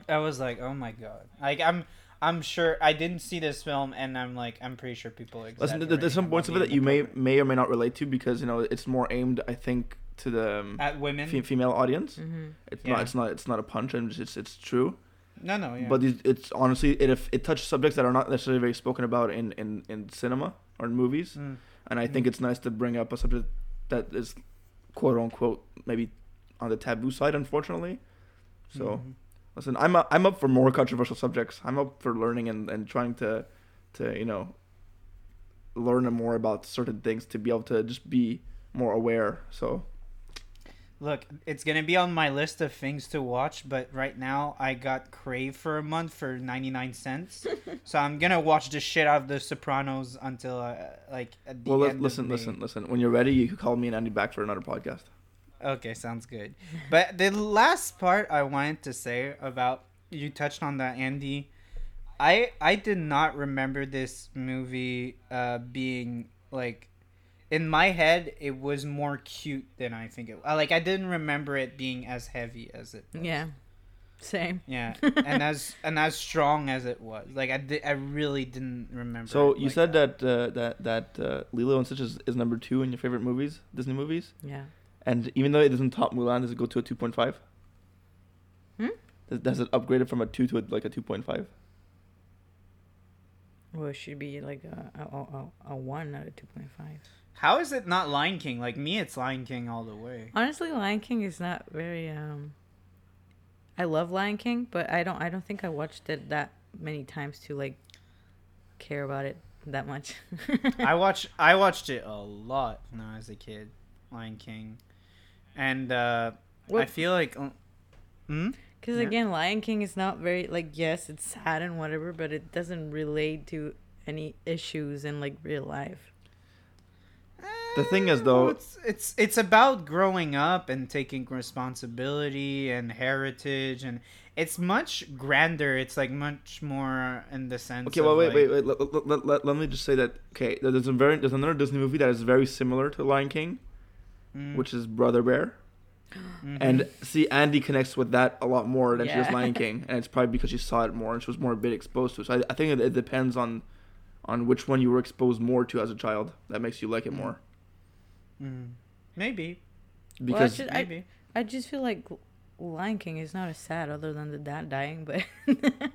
I was like, "Oh my god!" Like I'm, I'm sure I didn't see this film, and I'm like, I'm pretty sure people. Listen, th- th- there's some points of it that you may may or may not relate to because you know it's more aimed, I think, to the um, at women. fe- female audience. hmm It's Yeah. not. It's not. It's not a punch, and it's it's true. no, no, yeah. But these, it's honestly it if it touches subjects that are not necessarily very spoken about in in in cinema or in movies. Mm. and I think it's nice to bring up a subject that is quote unquote maybe on the taboo side, unfortunately. So Mhm. listen, I'm up, I'm up for more controversial subjects. I'm up for learning and, and trying to to you know learn more about certain things to be able to just be more aware. So Look, it's gonna be on my list of things to watch, but right now I got Crave for a month for ninety nine cents, so I'm gonna watch the shit out of The Sopranos until uh, like at the well, end let, listen, of May. listen, listen. When you're ready, you can call me and Andy back for another podcast. Okay, sounds good. But the last part I wanted to say about you touched on that, Andy. I I did not remember this movie uh, being like in my head. It was more cute than I think it. uh, Like I didn't remember it being as heavy as it. Was. Yeah. Same. Yeah, and as and as strong as it was. Like I did, I really didn't remember. So it you like said that uh, that that uh, Lilo and Stitch is, is number two in your favorite movies, Disney movies, Yeah. and even though it doesn't top Mulan, does it go to a two point five? Hmm? Does, does it upgrade it from a two to a, like a two point five? Well, it should be like a a, a, a one out of two point five. How is it not Lion King? Like me, it's Lion King all the way. Honestly, Lion King is not very. um I love Lion King, but I don't. I don't think I watched it that many times to like care about it that much. I watched I watched it a lot when I was a kid, Lion King, and uh, I feel like, uh, hmm? Because Yeah. again, Lion King is not very like yes, it's sad and whatever, but it doesn't relate to any issues in like real life. The thing is, though- it's it's it's about growing up and taking responsibility and heritage, and it's much grander. It's like much more in the sense. Okay, well, wait, like- wait, wait. Let, let, let, let, let me just say that. Okay, there's a very there's another Disney movie that is very similar to Lion King, Mm, which is Brother Bear, mhm. and see Andy connects with that a lot more than she does Lion King, and it's probably because she saw it more and she was more a bit exposed to it. So I, I think it, it depends on on which one you were exposed more to as a child that makes you like it more. Mm. Maybe Because just- I- maybe. I just feel like Lion King is not as sad other than the dad dying, but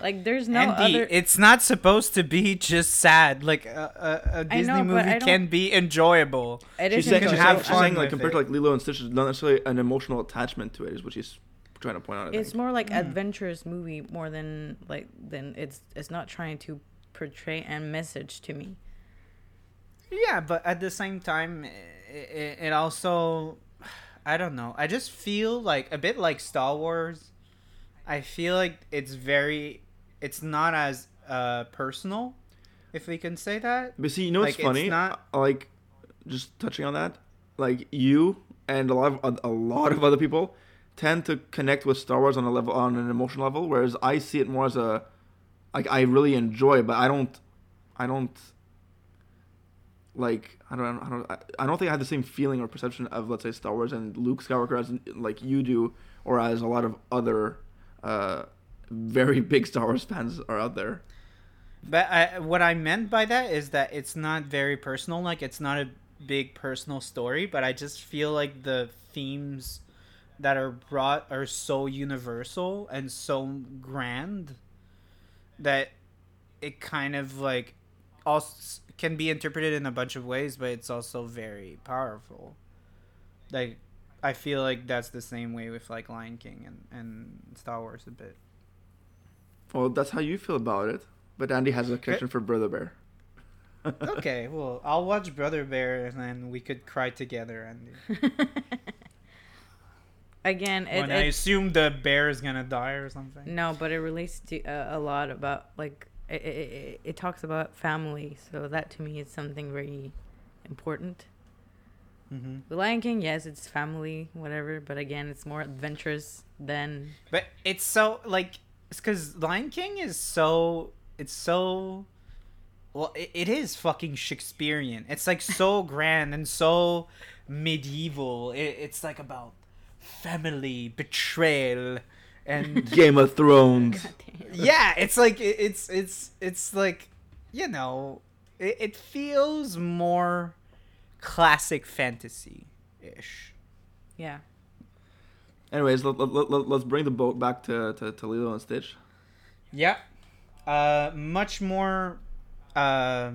like there's no Andy, other. it's not supposed to be just sad. Like a a Disney know, movie can be enjoyable. It she's is saying, she's enjoyable. saying, have she's fun saying like compared it. to like Lilo and Stitch, there's not necessarily an emotional attachment to it. Is what she's trying to point out. I It's think. more like Mm. adventurous movie more than like than it's it's not trying to portray a message to me. Yeah, but at the same time, it, it also, I don't know. I just feel like a bit like Star Wars. I feel like it's very, it's not as uh personal, if we can say that. But see, you know what's Like, it's funny? not- Uh, Like, just touching on that, like you and a lot of a lot of other people tend to connect with Star Wars on a level on an emotional level, whereas I see it more as a like I really enjoy, but I don't, I don't like I don't I don't I- don't think I have the same feeling or perception of let's say Star Wars and Luke Skywalker as like you do, or as a lot of other uh very big Star Wars fans are out there. But I, what I meant by that is that it's not very personal. Like it's not a big personal story, but I just feel like the themes that are brought are so universal and so grand that it kind of like also can be interpreted in a bunch of ways, but it's also very powerful. Like, I feel like that's the same way with like Lion King and and Star Wars a bit. Well, that's how you feel about it. But Andy has a connection for Brother Bear. okay, well, I'll watch Brother Bear and then we could cry together. And Again, it, when I assume the bear is gonna die or something. no, but it relates to uh, a lot about like it, it, it, talks about family, so that to me is something very important. Mm-hmm. The Lion King, yes, it's family, whatever, but again, it's more adventurous than But it's so like it's because Lion King is so it's so well it, it is fucking Shakespearean. It's like so grand and so medieval. It, it's like about family betrayal and Game of Thrones. yeah, it's like it, it's it's it's like you know it, it feels more classic fantasy ish. yeah. Anyways, let, let, let, let's bring the boat back to, to, to Lilo and Stitch. Yeah. Uh, much more, uh,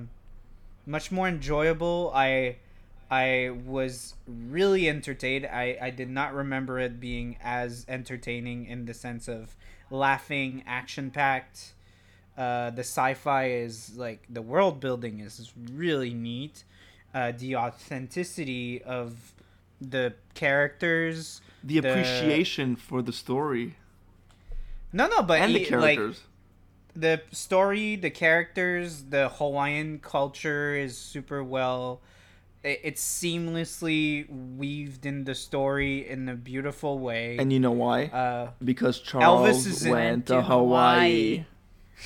much more enjoyable. I, I was really entertained. I, I did not remember it being as entertaining in the sense of laughing, action packed. Uh, the sci-fi is like the world building is really neat. Uh, the authenticity of the characters. The The- appreciation for the story No, no, but and the e- like, characters. the story, the characters, the Hawaiian culture is super well. It- It's seamlessly weaved in the story in a beautiful way. and you know why? uh, because Charles is went to Hawaii.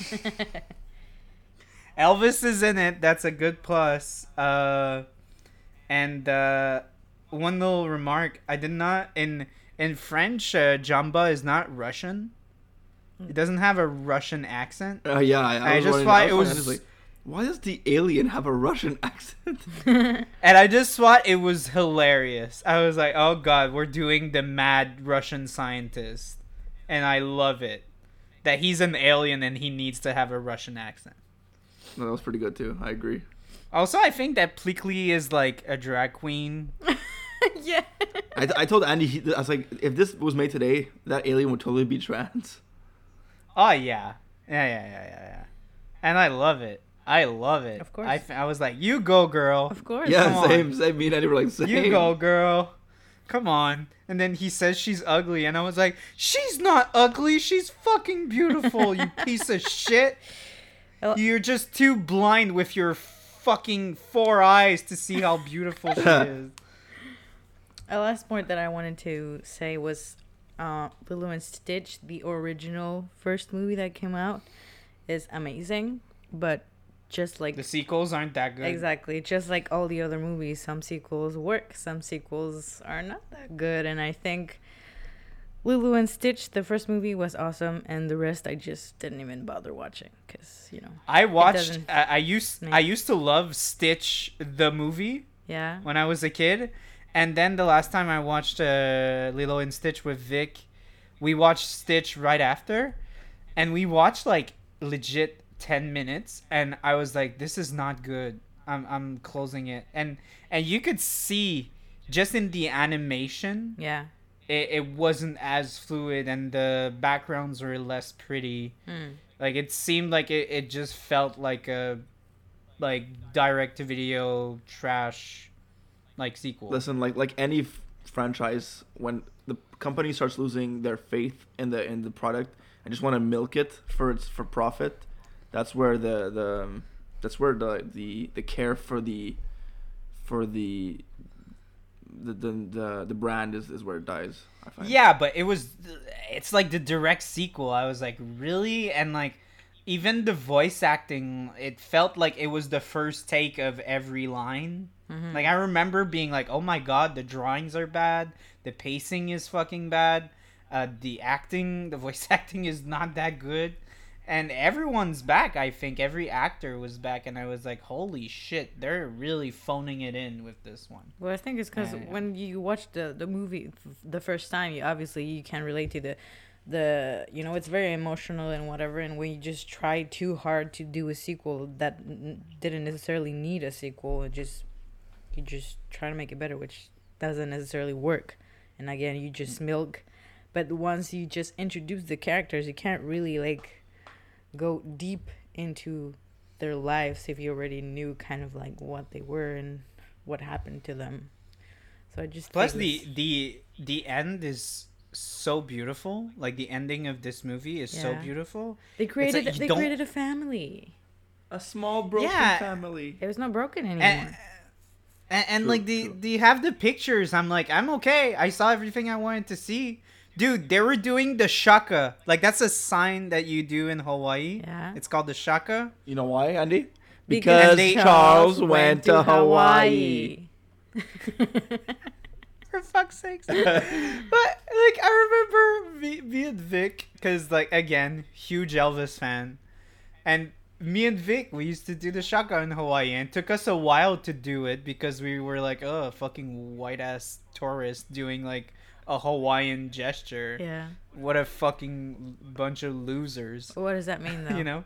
Elvis is in it. That's a good plus. Uh, and uh, one little remark: I did not in in French. Uh, Jumba is not Russian. It doesn't have a Russian accent. Uh, yeah, I, I, I just thought it was like, why does the alien have a Russian accent? And I just thought it was hilarious. I was like, oh god, we're doing the mad Russian scientist. And I love it. That he's an alien and he needs to have a Russian accent. no, that was pretty good too. I agree. Also, I think that Pleakley is like a drag queen. yeah. I, I told Andy, he, I was like, if this was made today, that alien would totally be trans. Oh, yeah. Yeah, yeah, yeah, yeah, yeah. And I love it. I love it. Of course. I was like, you go, girl. Of course. Yeah, come same, on. same. Me and Andy were like, same. You go, girl. Come on. And then he says she's ugly, and I was like, she's not ugly. She's fucking beautiful, you piece of shit. You're just too blind with your fucking four eyes to see how beautiful she is. A last point that I wanted to say was uh, Lilo and Stitch, the original first movie that came out, is amazing. But just like The sequels aren't that good. Exactly. Just like all the other movies, some sequels work, some sequels are not that good. And I think Lilo and Stitch, the first movie was awesome, and the rest I just didn't even bother watching because, you know, I watched. I, I used. make- I used to love Stitch the movie yeah. when I was a kid, and then the last time I watched uh, Lilo and Stitch with Vic, we watched Stitch right after, and we watched like legit ten minutes, and I was like, "This is not good." I'm I'm closing it, and and you could see just in the animation, Yeah. it, it wasn't as fluid, and the backgrounds were less pretty. Mm. Like it seemed like it, it just felt like a like direct to video trash like sequel. Listen, like like any f- franchise, when the company starts losing their faith in the in the product and just want to milk it for its for profit, that's where the the that's where the the the care for the for the the the the, the brand is, is where it dies. I find. Yeah, but it was it's like the direct sequel. I was like, "Really?" And like even the voice acting, it felt like it was the first take of every line. Mhm. Like I remember being like, "Oh my god, the drawings are bad. The pacing is fucking bad. Uh, the acting, the voice acting is not that good." And everyone's back. I think every actor was back, and I was like, "Holy shit, they're really phoning it in with this one." Well, I think it's because Yeah, when you watch the, the movie f- the first time, you obviously you can relate to the the you know it's very emotional and whatever and when you just try too hard to do a sequel that n- didn't necessarily need a sequel it just you just try to make it better which doesn't necessarily work and again you just mm. milk but once you just introduce the characters you can't really like go deep into their lives if you already knew kind of like what they were and what happened to them so i just Plus the the the end is so beautiful. Like the ending of this movie is so beautiful. they created you they don't- created a family A small broken Yeah. family. it was not broken anymore And, and, and True, like the true. the have the pictures. I'm like I'm okay. I saw everything I wanted to see. Dude, they were doing the shaka. Like that's a sign that you do in Hawaii. Yeah. It's called the shaka. You know why, Andy? Because Because they- Charles went to Hawaii. For fuck's sakes. but like I remember me, me and Vic, because like again, huge Elvis fan, and me and Vic, we used to do the shaka in Hawaii, and it took us a while to do it because we were like, oh, fucking white ass tourist doing like a Hawaiian gesture. yeah. What a fucking bunch of losers. What does that mean though? You know?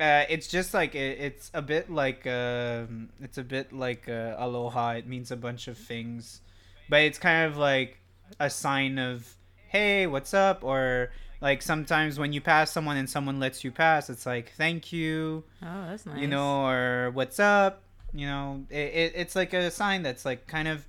Uh, it's just like it, it's a bit like um, it's a bit like uh, aloha. It means a bunch of things. But it's kind of like a sign of hey what's up? Or like sometimes when you pass someone and someone lets you pass it's like thank you. Oh that's nice. you know or what's up? You know it, it, it's like a sign that's like kind of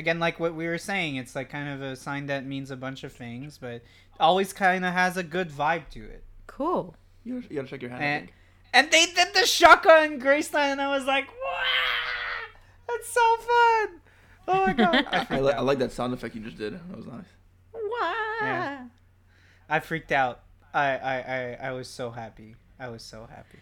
again like what we were saying it's like kind of a sign that means a bunch of things but always kind of has a good vibe to it cool You gotta, you gotta check your hand. And, and they did the shaka in Graceland, and I was like, wow, that's so fun. Oh my god. I I, li- I like that sound effect you just did. That was nice. wow Yeah. I freaked out. I, I, I, I was so happy. I was so happy.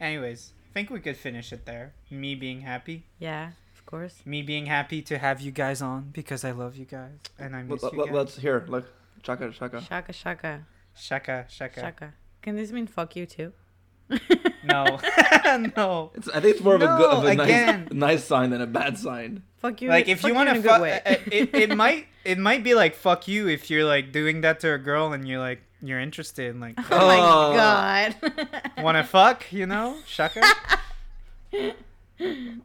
Anyways, I think we could finish it there. Me being happy. yeah of course Me being happy to have you guys on because I love you guys and I miss Let, you let, guys. us hear. Look, chaka chaka. shaka shaka Shaka, shaka. shaka can this mean fuck you too No. no. It's, I think it's more of a good, of a nice, nice sign than a bad sign. fuck you like if fuck you want to a good fuck way. Uh, uh, it, it, might it might be like fuck you if you're like doing that to a girl and you're like you're interested and like oh my Oh. god want to fuck you know shaka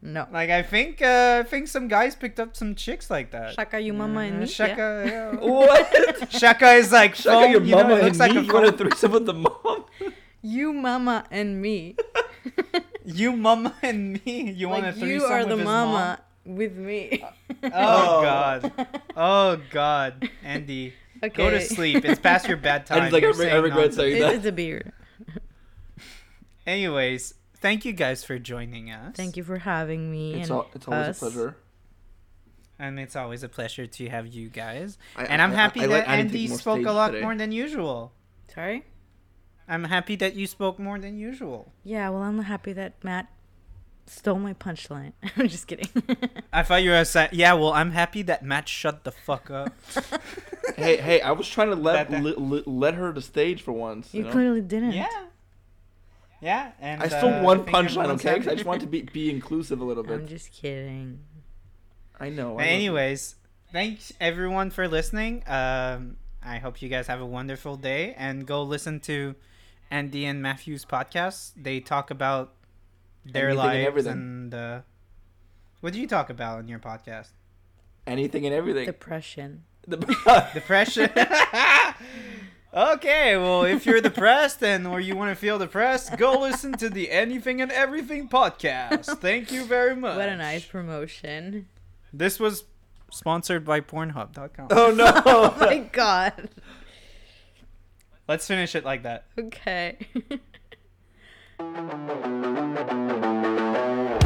no. Like i think uh i think some guys picked up some chicks like that. Shaka you mama and Uh, me shaka yeah. What? shaka is like Shaka, foam, your you know, mama it looks and like me. a You want a foam. threesome with the mom? you mama and me. You mama and me. You want a like threesome you are the his mama with me. Oh Oh. god. Oh god. Andy okay go to sleep. It's past your bedtime. Andy's like, You're I re- I regret saying that. it's a beer. Anyways thank you guys for joining us thank you for having me It's, and all, it's always us. a pleasure. and it's always a pleasure to have you guys. I- and I'm I- happy I that let Andy take more spoke a stage lot today. more than usual. sorry I'm happy that you spoke more than usual. Yeah, well, I'm happy that Matt stole my punchline. I'm just kidding. I thought you were saying, yeah, well, I'm happy that Matt shut the fuck up. hey, hey, I was trying to let That- that- li- li- let her the stage for once. You, you know? clearly didn't. yeah. Yeah, and I still uh, one punchline, okay? okay? 'Cause happy. I just want to be be inclusive a little bit. I'm just kidding. I know. I But love anyways, thanks everyone for listening. Um, I hope you guys have a wonderful day and go listen to Andy and Matthew's podcast. They talk about their Anything and lives everything. and uh, what do you talk about in your podcast? anything and everything. Depression. The- Depression. okay, well, if you're depressed and or you want to feel depressed, go listen to the Anything and Everything podcast. Thank you very much. What a nice promotion. This was sponsored by Pornhub.com. oh no! Oh my god. Let's finish it like that. Okay.